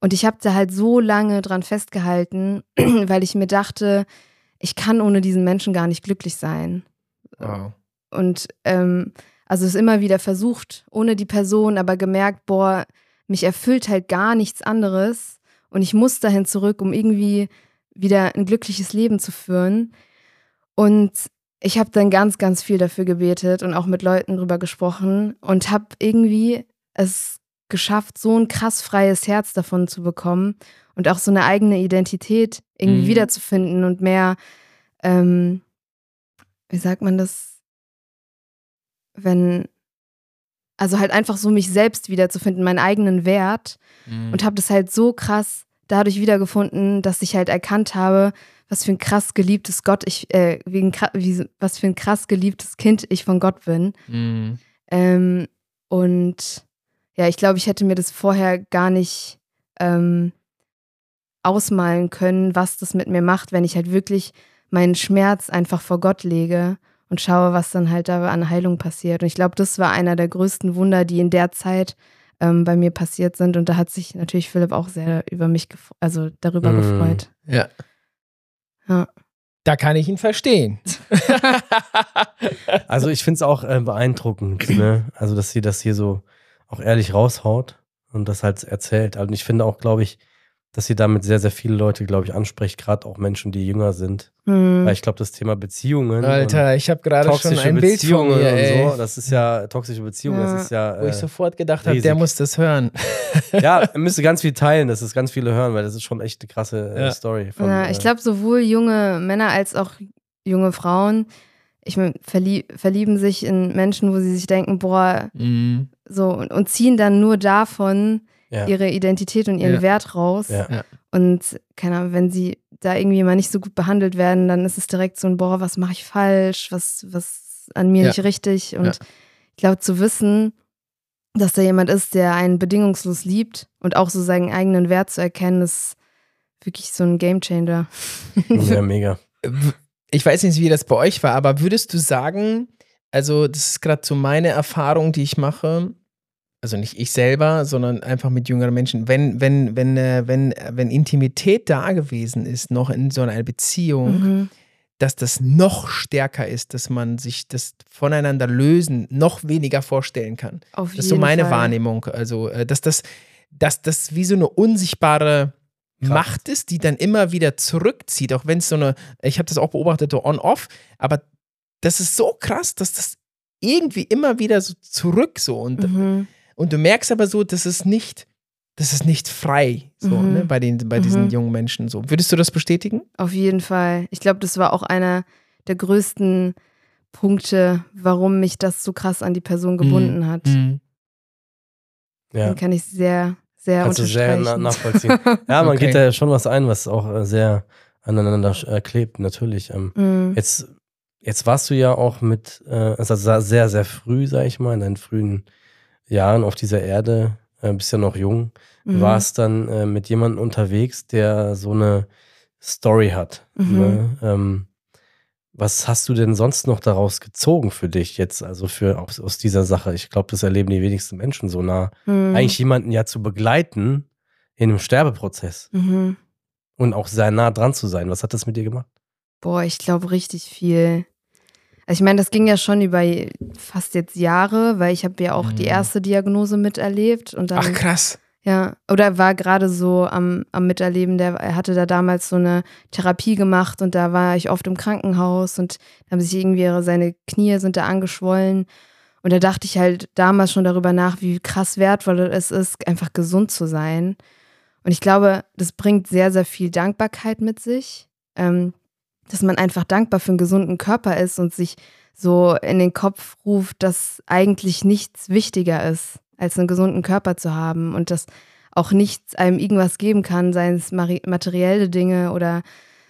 Und ich habe da halt so lange dran festgehalten, weil ich mir dachte, ich kann ohne diesen Menschen gar nicht glücklich sein. wow. Und ähm, also es immer wieder versucht, ohne die Person, aber gemerkt, boah, mich erfüllt halt gar nichts anderes. Und ich muss dahin zurück, um irgendwie wieder ein glückliches Leben zu führen. Und ich habe dann ganz, ganz viel dafür gebetet und auch mit Leuten drüber gesprochen und habe irgendwie es geschafft, so ein krass freies Herz davon zu bekommen und auch so eine eigene Identität irgendwie Mhm. wiederzufinden und mehr, ähm, wie sagt man das, wenn, also halt einfach so mich selbst wiederzufinden, meinen eigenen Wert Mhm. und habe das halt so krass dadurch wiedergefunden, dass ich halt erkannt habe, was für ein krass geliebtes Gott ich, äh, wie ein, kra- wie, was für ein krass geliebtes Kind ich von Gott bin. Mhm. Ähm, und ja, ich glaube, ich hätte mir das vorher gar nicht ähm, ausmalen können, was das mit mir macht, wenn ich halt wirklich meinen Schmerz einfach vor Gott lege und schaue, was dann halt da an Heilung passiert. Und ich glaube, das war einer der größten Wunder, die in der Zeit ähm, bei mir passiert sind. Und da hat sich natürlich Philipp auch sehr über mich, also darüber Mhm. gefreut. Ja. Ja. Da kann ich ihn verstehen. Also ich finde es auch äh, beeindruckend, ne? Also dass sie das hier so auch ehrlich raushaut und das halt erzählt. Also ich finde auch, glaube ich, dass sie damit sehr, sehr viele Leute, glaube ich, anspricht, gerade auch Menschen, die jünger sind. Hm. Weil ich glaube, das Thema Beziehungen. Alter, ich habe gerade schon ein Bild von Beziehungen mir, ey, und so, das ist ja toxische Beziehungen, Ja. das ist ja. wo ich Äh, sofort gedacht habe, der muss das hören. ja, er müsste ganz viel teilen, dass es ganz viele hören, weil das ist schon echt eine krasse äh, Ja. Story. Von, Ja, ich äh, glaube, sowohl junge Männer als auch junge Frauen, ich mein, verlie verlieben sich in Menschen, wo sie sich denken, boah, Mhm. so und, und ziehen dann nur davon ja. ihre Identität und ihren Ja. Wert raus. Ja. Und keine Ahnung, wenn sie da irgendwie mal nicht so gut behandelt werden, dann ist es direkt so ein, boah, was mache ich falsch, was, was ist an mir Ja. nicht richtig. Und Ja. ich glaube, zu wissen, dass da jemand ist, der einen bedingungslos liebt und auch so seinen eigenen Wert zu erkennen, ist wirklich so ein Gamechanger. ja, mega. Ich weiß nicht, wie das bei euch war, aber würdest du sagen, also das ist gerade so meine Erfahrung, die ich mache, also nicht ich selber, sondern einfach mit jüngeren Menschen, wenn, wenn, wenn, äh, wenn, äh, wenn Intimität da gewesen ist, noch in so einer Beziehung, Mhm. dass das noch stärker ist, dass man sich das voneinander lösen noch weniger vorstellen kann. Auf Das ist so meine Fall. Wahrnehmung. Also, äh, dass das, dass das wie so eine unsichtbare Kraft. Macht ist, die dann immer wieder zurückzieht, auch wenn es so eine, ich habe das auch beobachtet, so on-off, aber das ist so krass, dass das irgendwie immer wieder so zurück so und, Mhm. Und du merkst aber so, dass es nicht, das ist nicht frei so, Mhm. ne, bei, den, bei diesen Mhm. jungen Menschen so. Würdest du das bestätigen? Auf jeden Fall. Ich glaube, das war auch einer der größten Punkte, warum mich das so krass an die Person gebunden hat. Mhm. Ja. Den kann ich sehr, sehr Kannst du sehr unterstreichen. na nachvollziehen. Ja, man Okay. geht da ja schon was ein, was auch äh, sehr aneinander äh, klebt, natürlich. Ähm, Mhm. Jetzt, jetzt warst du ja auch mit, äh, also sehr, sehr früh, sag ich mal, in deinen frühen Jahren auf dieser Erde, äh, bist ja noch jung, Mhm. warst dann äh, mit jemandem unterwegs, der so eine Story hat. Mhm. Ne? Ähm, was hast du denn sonst noch daraus gezogen für dich jetzt, also für aus, aus dieser Sache? Ich glaube, das erleben die wenigsten Menschen so nah. Mhm. Eigentlich jemanden ja zu begleiten in einem Sterbeprozess Mhm. und auch sehr nah dran zu sein. Was hat das mit dir gemacht? Boah, ich glaube richtig viel. Also ich meine, das ging ja schon über fast jetzt Jahre, weil ich habe ja auch die Mhm. erste Diagnose miterlebt und dann Ach krass. Ja, oder war gerade so am, am Miterleben, der er hatte da damals so eine Therapie gemacht und da war ich oft im Krankenhaus und da haben sich irgendwie seine Knie sind da angeschwollen. Und da dachte ich halt damals schon darüber nach, wie krass wertvoll es ist, einfach gesund zu sein. Und ich glaube, das bringt sehr, sehr viel Dankbarkeit mit sich, ähm, dass man einfach dankbar für einen gesunden Körper ist und sich so in den Kopf ruft, dass eigentlich nichts wichtiger ist, als einen gesunden Körper zu haben und dass auch nichts einem irgendwas geben kann, seien es materielle Dinge oder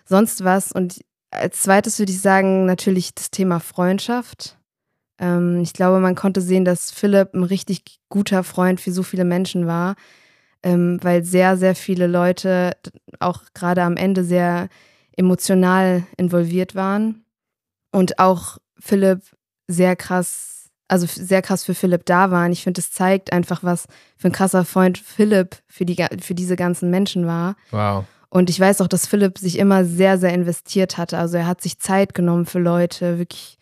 sonst was. Und als zweites würde ich sagen, natürlich das Thema Freundschaft. Ähm, ich glaube, man konnte sehen, dass Philipp ein richtig guter Freund für so viele Menschen war, ähm, weil sehr, sehr viele Leute auch gerade am Ende sehr emotional involviert waren und auch Philipp sehr krass, also sehr krass für Philipp da waren. Ich finde, es zeigt einfach, was für ein krasser Freund Philipp für, die, für diese ganzen Menschen war. Wow. Und ich weiß auch, dass Philipp sich immer sehr, sehr investiert hatte. Also er hat sich Zeit genommen für Leute, wirklich,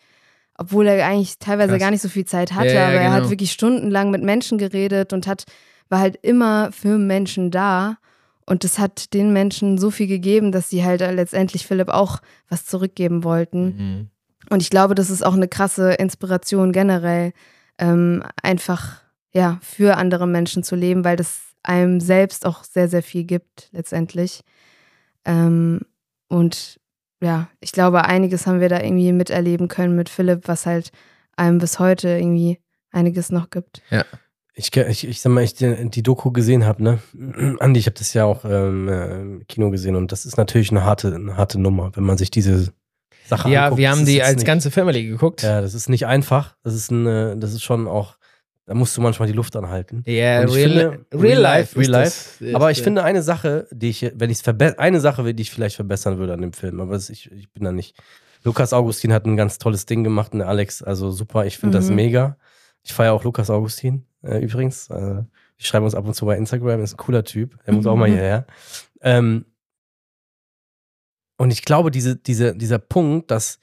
obwohl er eigentlich teilweise Krass. gar nicht so viel Zeit hatte, Ja, ja, aber er hat genau. wirklich stundenlang mit Menschen geredet und hat, war halt immer für Menschen da. Und das hat den Menschen so viel gegeben, dass sie halt letztendlich Philipp auch was zurückgeben wollten. Mhm. Und ich glaube, das ist auch eine krasse Inspiration generell, ähm, einfach ja für andere Menschen zu leben, weil das einem selbst auch sehr, sehr viel gibt letztendlich. Ähm, und ja, ich glaube, einiges haben wir da irgendwie miterleben können mit Philipp, was halt einem bis heute irgendwie einiges noch gibt. Ich, ich, ich sag mal, ich die, die Doku gesehen habe, ne? Andi, ich habe das ja auch ähm, äh, im Kino gesehen und das ist natürlich eine harte, eine harte Nummer, wenn man sich diese Sache Ja, anguckt. wir Das haben die als nicht, ganze Family geguckt. Ja, das ist nicht einfach. Das ist ein, äh, das ist schon auch, da musst du manchmal die Luft anhalten. Ja, ich real, finde, real real life. life, real das- ist, Aber ich äh, finde eine Sache, die ich, wenn ich es eine Sache, die ich vielleicht verbessern würde an dem Film, aber das, ich, ich bin da nicht. Lukas Augustin hat ein ganz tolles Ding gemacht und der Alex, also super, ich finde das Mhm. mega. Ich feiere auch Lukas Augustin äh, übrigens. Äh, wir schreiben uns ab und zu bei Instagram, ist ein cooler Typ. Er muss auch mal Mhm. hierher. Ähm, und ich glaube, diese, diese, dieser Punkt, dass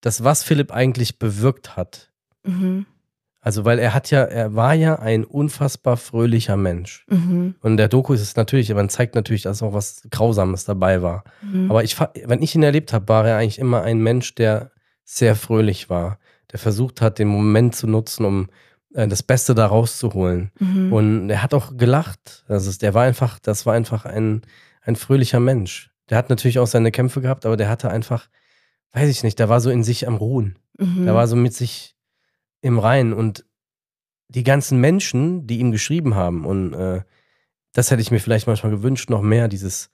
das, was Philipp eigentlich bewirkt hat, Mhm. Also, weil er hat ja, er war ja ein unfassbar fröhlicher Mensch. Mhm. Und in der Doku ist es natürlich, man zeigt natürlich, dass auch was Grausames dabei war. Mhm. Aber ich, wenn ich ihn erlebt habe, war er eigentlich immer ein Mensch, der sehr fröhlich war. Der versucht hat, den Moment zu nutzen, um das Beste da rauszuholen. Mhm. Und er hat auch gelacht. Also der war einfach, das war einfach ein, ein fröhlicher Mensch. Der hat natürlich auch seine Kämpfe gehabt, aber der hatte einfach, weiß ich nicht, der war so in sich am Ruhen. Mhm. Der war so mit sich im Reinen. Und die ganzen Menschen, die ihm geschrieben haben, und äh, das hätte ich mir vielleicht manchmal gewünscht, noch mehr, dieses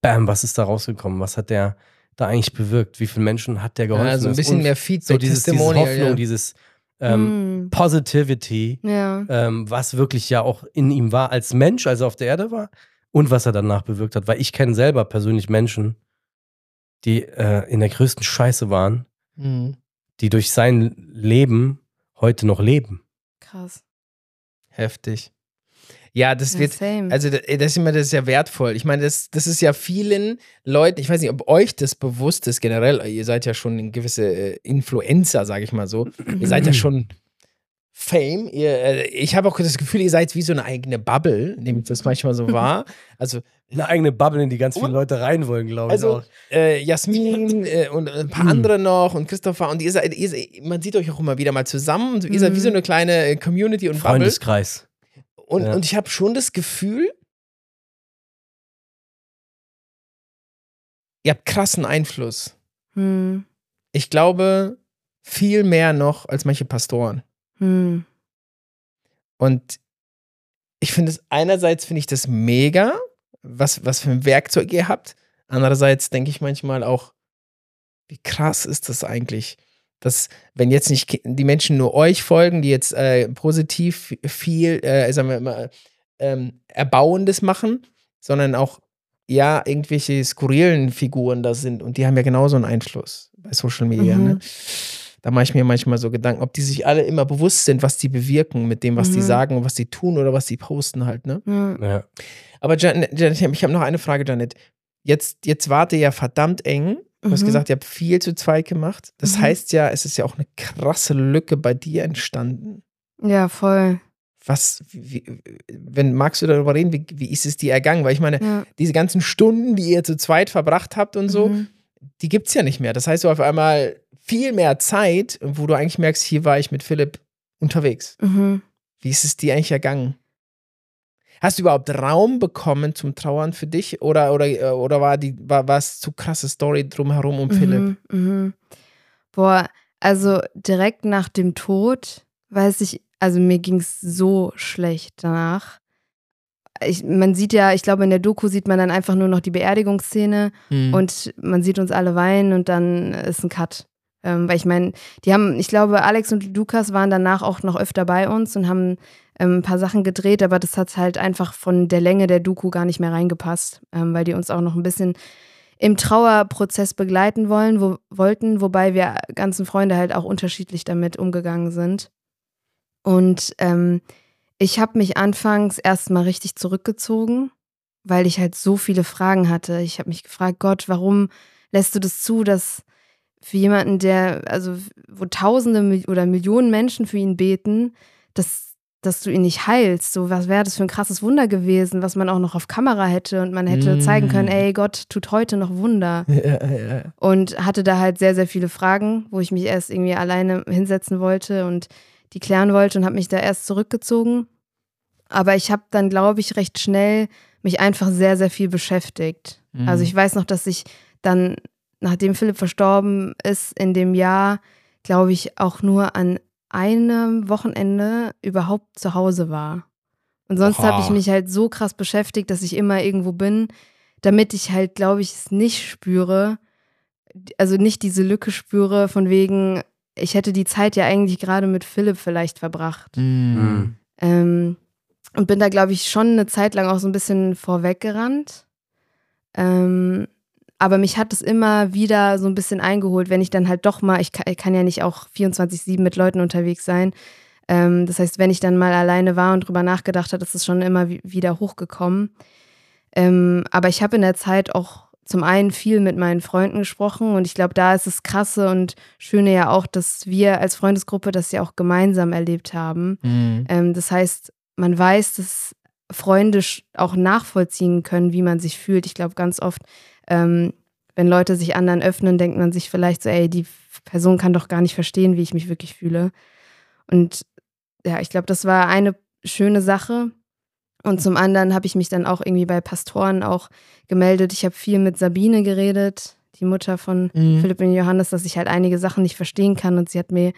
Bam, was ist da rausgekommen? Was hat der da eigentlich bewirkt? Wie vielen Menschen hat der geholfen? Ja, so ein bisschen mehr Feedback, so dieses, diese Hoffnung, ja. dieses ähm, Mhm. Positivity, Ja. ähm, was wirklich ja auch in ihm war als Mensch, als er auf der Erde war und was er danach bewirkt hat. Weil ich kenne selber persönlich Menschen, die äh, in der größten Scheiße waren, Mhm. die durch sein Leben heute noch leben. Krass. Heftig. Ja, das Ja, wird, same. also da- das ist immer das ist ja wertvoll. Ich meine, das, das ist ja vielen Leuten, ich weiß nicht, ob euch das bewusst ist, generell, ihr seid ja schon ein gewisse äh, Influencer, sage ich mal so. Ihr seid ja schon Fame. Ihr, äh, ich habe auch das Gefühl, ihr seid wie so eine eigene Bubble, nehmt das manchmal so wahr. Also Eine eigene Bubble, in die ganz viele Und- Leute rein wollen, glaube ich. Also auch. äh, Jasmin äh, und ein paar andere noch und Christopher und ihr seid, ihr seid, man sieht euch auch immer wieder mal zusammen und ihr seid wie so eine kleine äh, Community und Bubble. Und, Ja. und ich habe schon das Gefühl, ihr habt krassen Einfluss. Hm. Ich glaube, viel mehr noch als manche Pastoren. Hm. Und ich finde es, einerseits finde ich das mega, was, was für ein Werkzeug ihr habt. Andererseits denke ich manchmal auch, wie krass ist das eigentlich, dass, wenn jetzt nicht die Menschen nur euch folgen, die jetzt äh, positiv viel, äh, sagen wir mal, ähm, Erbauendes machen, sondern auch, ja, irgendwelche skurrilen Figuren da sind und die haben ja genauso einen Einfluss bei Social Media. Mhm. Ne? Da mache ich mir manchmal so Gedanken, ob die sich alle immer bewusst sind, was die bewirken mit dem, was die Mhm. sagen und was die tun oder was die posten halt, ne? Ja. Ja. Aber Janet, Janet ich habe noch eine Frage, Janet. Jetzt, jetzt wart ihr ja verdammt eng. Du hast Mhm. gesagt, ihr habt viel zu zweit gemacht. Das Mhm. heißt ja, es ist ja auch eine krasse Lücke bei dir entstanden. ja, voll. Was, wie, wenn, magst du darüber reden, wie, wie ist es dir ergangen? Weil ich meine, Ja. diese ganzen Stunden, die ihr zu zweit verbracht habt und so, Mhm. die gibt es ja nicht mehr. Das heißt, du auf einmal viel mehr Zeit, wo du eigentlich merkst, hier war ich mit Philipp unterwegs. Mhm. Wie ist es dir eigentlich ergangen? Hast du überhaupt Raum bekommen zum Trauern für dich oder, oder, oder war, die, war, war es zu krasse Story drumherum um Philipp? Mhm. Mhm. Boah, also direkt nach dem Tod, weiß ich, also mir ging es so schlecht danach. Ich, man sieht ja, ich glaube, in der Doku sieht man dann einfach nur noch die Beerdigungsszene Mhm. und man sieht uns alle weinen und dann ist ein Cut. Ähm, weil ich meine, die haben, ich glaube, Alex und Lukas waren danach auch noch öfter bei uns und haben ähm, ein paar Sachen gedreht, aber das hat halt einfach von der Länge der Doku gar nicht mehr reingepasst, ähm, weil die uns auch noch ein bisschen im Trauerprozess begleiten wollen, wo, wollten, wobei wir ganzen Freunde halt auch unterschiedlich damit umgegangen sind. Und ähm, ich habe mich anfangs erstmal richtig zurückgezogen, weil ich halt so viele Fragen hatte. Ich habe mich gefragt, Gott, warum lässt du das zu, dass für jemanden, der, also wo Tausende oder Millionen Menschen für ihn beten, dass, dass du ihn nicht heilst. So, was wäre das für ein krasses Wunder gewesen, was man auch noch auf Kamera hätte und man hätte Mm. zeigen können, ey, Gott tut heute noch Wunder. Ja, ja. Und hatte da halt sehr, sehr viele Fragen, wo ich mich erst irgendwie alleine hinsetzen wollte und die klären wollte und habe mich da erst zurückgezogen. Aber ich habe dann, glaube ich, recht schnell mich einfach sehr, sehr viel beschäftigt. Mhm. Also ich weiß noch, dass ich dann, nachdem Philipp verstorben ist, in dem Jahr, glaube ich, auch nur an einem Wochenende überhaupt zu Hause war. Und sonst habe ich mich halt so krass beschäftigt, dass ich immer irgendwo bin, damit ich halt, glaube ich, es nicht spüre, also nicht diese Lücke spüre, von wegen, ich hätte die Zeit ja eigentlich gerade mit Philipp vielleicht verbracht. Mhm. Ähm, und bin da, glaube ich, schon eine Zeit lang auch so ein bisschen vorweggerannt. Ähm, aber mich hat es immer wieder so ein bisschen eingeholt, wenn ich dann halt doch mal, ich kann, ich kann ja nicht auch 24-7 mit Leuten unterwegs sein. Ähm, das heißt, wenn ich dann mal alleine war und drüber nachgedacht habe, ist es schon immer wi- wieder hochgekommen. Ähm, aber ich habe in der Zeit auch zum einen viel mit meinen Freunden gesprochen und ich glaube, da ist es krasse und schöne ja auch, dass wir als Freundesgruppe das ja auch gemeinsam erlebt haben. Mhm. Ähm, das heißt, man weiß, dass Freunde auch nachvollziehen können, wie man sich fühlt. Ich glaube, ganz oft, ähm, wenn Leute sich anderen öffnen, denkt man sich vielleicht so, ey, die Person kann doch gar nicht verstehen, wie ich mich wirklich fühle. Und ja, ich glaube, das war eine schöne Sache. Und zum anderen habe ich mich dann auch irgendwie bei Pastoren auch gemeldet. Ich habe viel mit Sabine geredet, die Mutter von Mhm. Philipp und Johannes, dass ich halt einige Sachen nicht verstehen kann. Und sie hat mir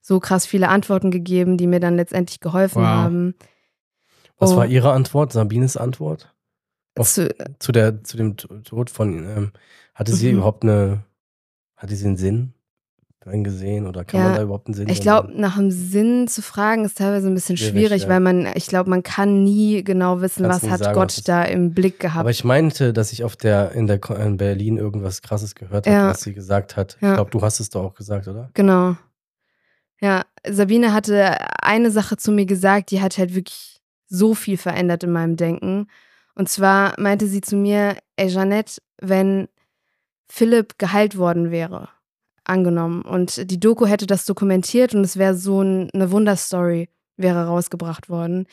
so krass viele Antworten gegeben, die mir dann letztendlich geholfen Wow. haben. Was Oh. war Ihre Antwort, Sabines Antwort? Zu, Zu, der, zu dem Tod von, ähm, hatte sie Mhm. überhaupt eine, hatte sie einen Sinn darin gesehen oder kann Ja, man da überhaupt einen Sinn ich glaube, nach dem Sinn zu fragen, ist teilweise ein bisschen Schwierig, schwierig, ja. weil man, ich glaube, man kann nie genau wissen, Kannst was hat sagen, Gott was da im Blick gehabt. Aber ich meinte, dass ich auf der, in der in Berlin irgendwas krasses gehört habe, Ja. was sie gesagt hat. Ich glaube, du hast es doch auch gesagt, oder? Genau. Ja, Sabine hatte eine Sache zu mir gesagt, die hat halt wirklich so viel verändert in meinem Denken. Und zwar meinte sie zu mir, ey Jeanette, wenn Philipp geheilt worden wäre, angenommen, und die Doku hätte das dokumentiert und es wäre so ein, eine Wunderstory, wäre rausgebracht worden,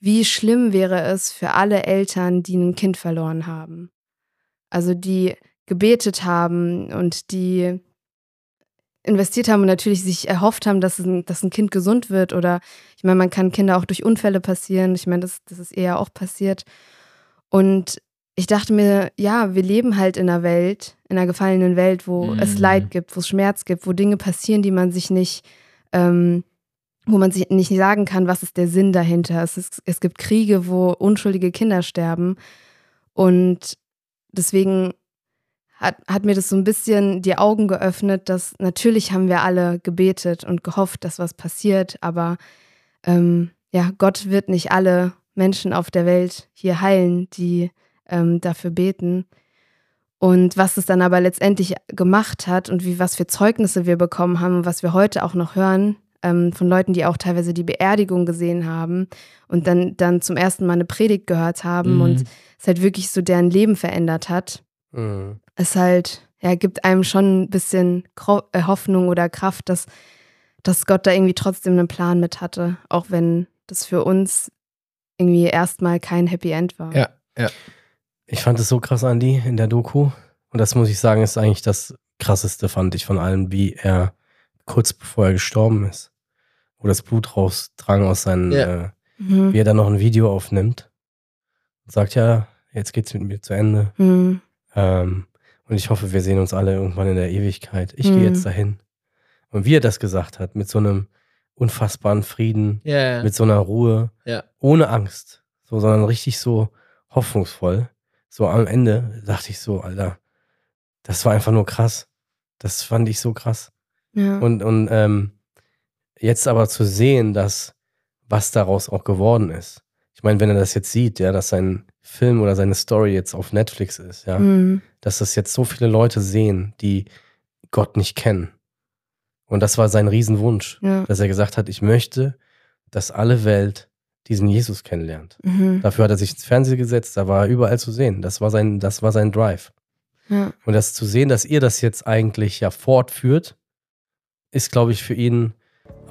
wie schlimm wäre es für alle Eltern, die ein Kind verloren haben. Also die gebetet haben und die investiert haben und natürlich sich erhofft haben, dass ein, dass ein Kind gesund wird. Oder ich meine, man kann Kinder auch durch Unfälle passieren. Ich meine, das, das ist eher auch passiert. Und ich dachte mir, ja, wir leben halt in einer Welt, in einer gefallenen Welt, wo es Mhm. Leid gibt, wo es Schmerz gibt, wo Dinge passieren, die man sich nicht, ähm, wo man sich nicht sagen kann, was ist der Sinn dahinter. Es, ist, es gibt Kriege, wo unschuldige Kinder sterben. Und deswegen hat, hat mir das so ein bisschen die Augen geöffnet, dass natürlich haben wir alle gebetet und gehofft, dass was passiert, aber ähm, ja, Gott wird nicht alle Menschen auf der Welt hier heilen, die ähm, dafür beten. Und was es dann aber letztendlich gemacht hat und wie was für Zeugnisse wir bekommen haben, was wir heute auch noch hören, ähm, von Leuten, die auch teilweise die Beerdigung gesehen haben und dann, dann zum ersten Mal eine Predigt gehört haben Mhm. und es halt wirklich so deren Leben verändert hat Mhm. es halt, ja, gibt einem schon ein bisschen äh, Hoffnung oder Kraft, dass, dass Gott da irgendwie trotzdem einen Plan mit hatte, auch wenn das für uns irgendwie erstmal kein Happy End war. Ja, ja. Ich fand es so krass, Andi, in der Doku. Und das muss ich sagen, ist eigentlich das krasseste, fand ich von allem, wie er kurz bevor er gestorben ist, wo das Blut rausdrang aus seinen, Ja. äh, Mhm. wie er dann noch ein Video aufnimmt und sagt, ja, jetzt geht's mit mir zu Ende. Mhm. Ähm, und ich hoffe, wir sehen uns alle irgendwann in der Ewigkeit. Ich Mhm. gehe jetzt dahin. Und wie er das gesagt hat, mit so einem unfassbaren Frieden, Ja, ja. mit so einer Ruhe, Ja. ohne Angst, so, sondern richtig so hoffnungsvoll. So am Ende dachte ich so, Alter, das war einfach nur krass. Das fand ich so krass. Ja. Und, und ähm, jetzt aber zu sehen, dass was daraus auch geworden ist. Ich meine, wenn er das jetzt sieht, ja, dass sein Film oder seine Story jetzt auf Netflix ist, ja, Mhm. dass das jetzt so viele Leute sehen, die Gott nicht kennen. Und das war sein Riesenwunsch, Ja. dass er gesagt hat, ich möchte, dass alle Welt diesen Jesus kennenlernt. Mhm. Dafür hat er sich ins Fernsehen gesetzt, da war er überall zu sehen. Das war sein, das war sein Drive. Ja. Und das zu sehen, dass ihr das jetzt eigentlich ja fortführt, ist, glaube ich, für ihn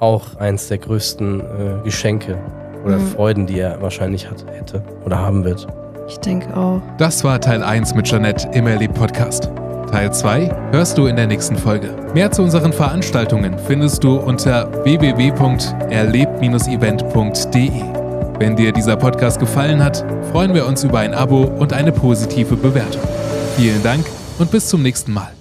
auch eins der größten äh, Geschenke oder Mhm. Freuden, die er wahrscheinlich hat, hätte oder haben wird. Ich denke auch. Das war Teil 1 mit Jeanette im Erleb Podcast. Teil 2 hörst du in der nächsten Folge. Mehr zu unseren Veranstaltungen findest du unter www.erleb-event.de. Wenn dir dieser Podcast gefallen hat, freuen wir uns über ein Abo und eine positive Bewertung. Vielen Dank und bis zum nächsten Mal.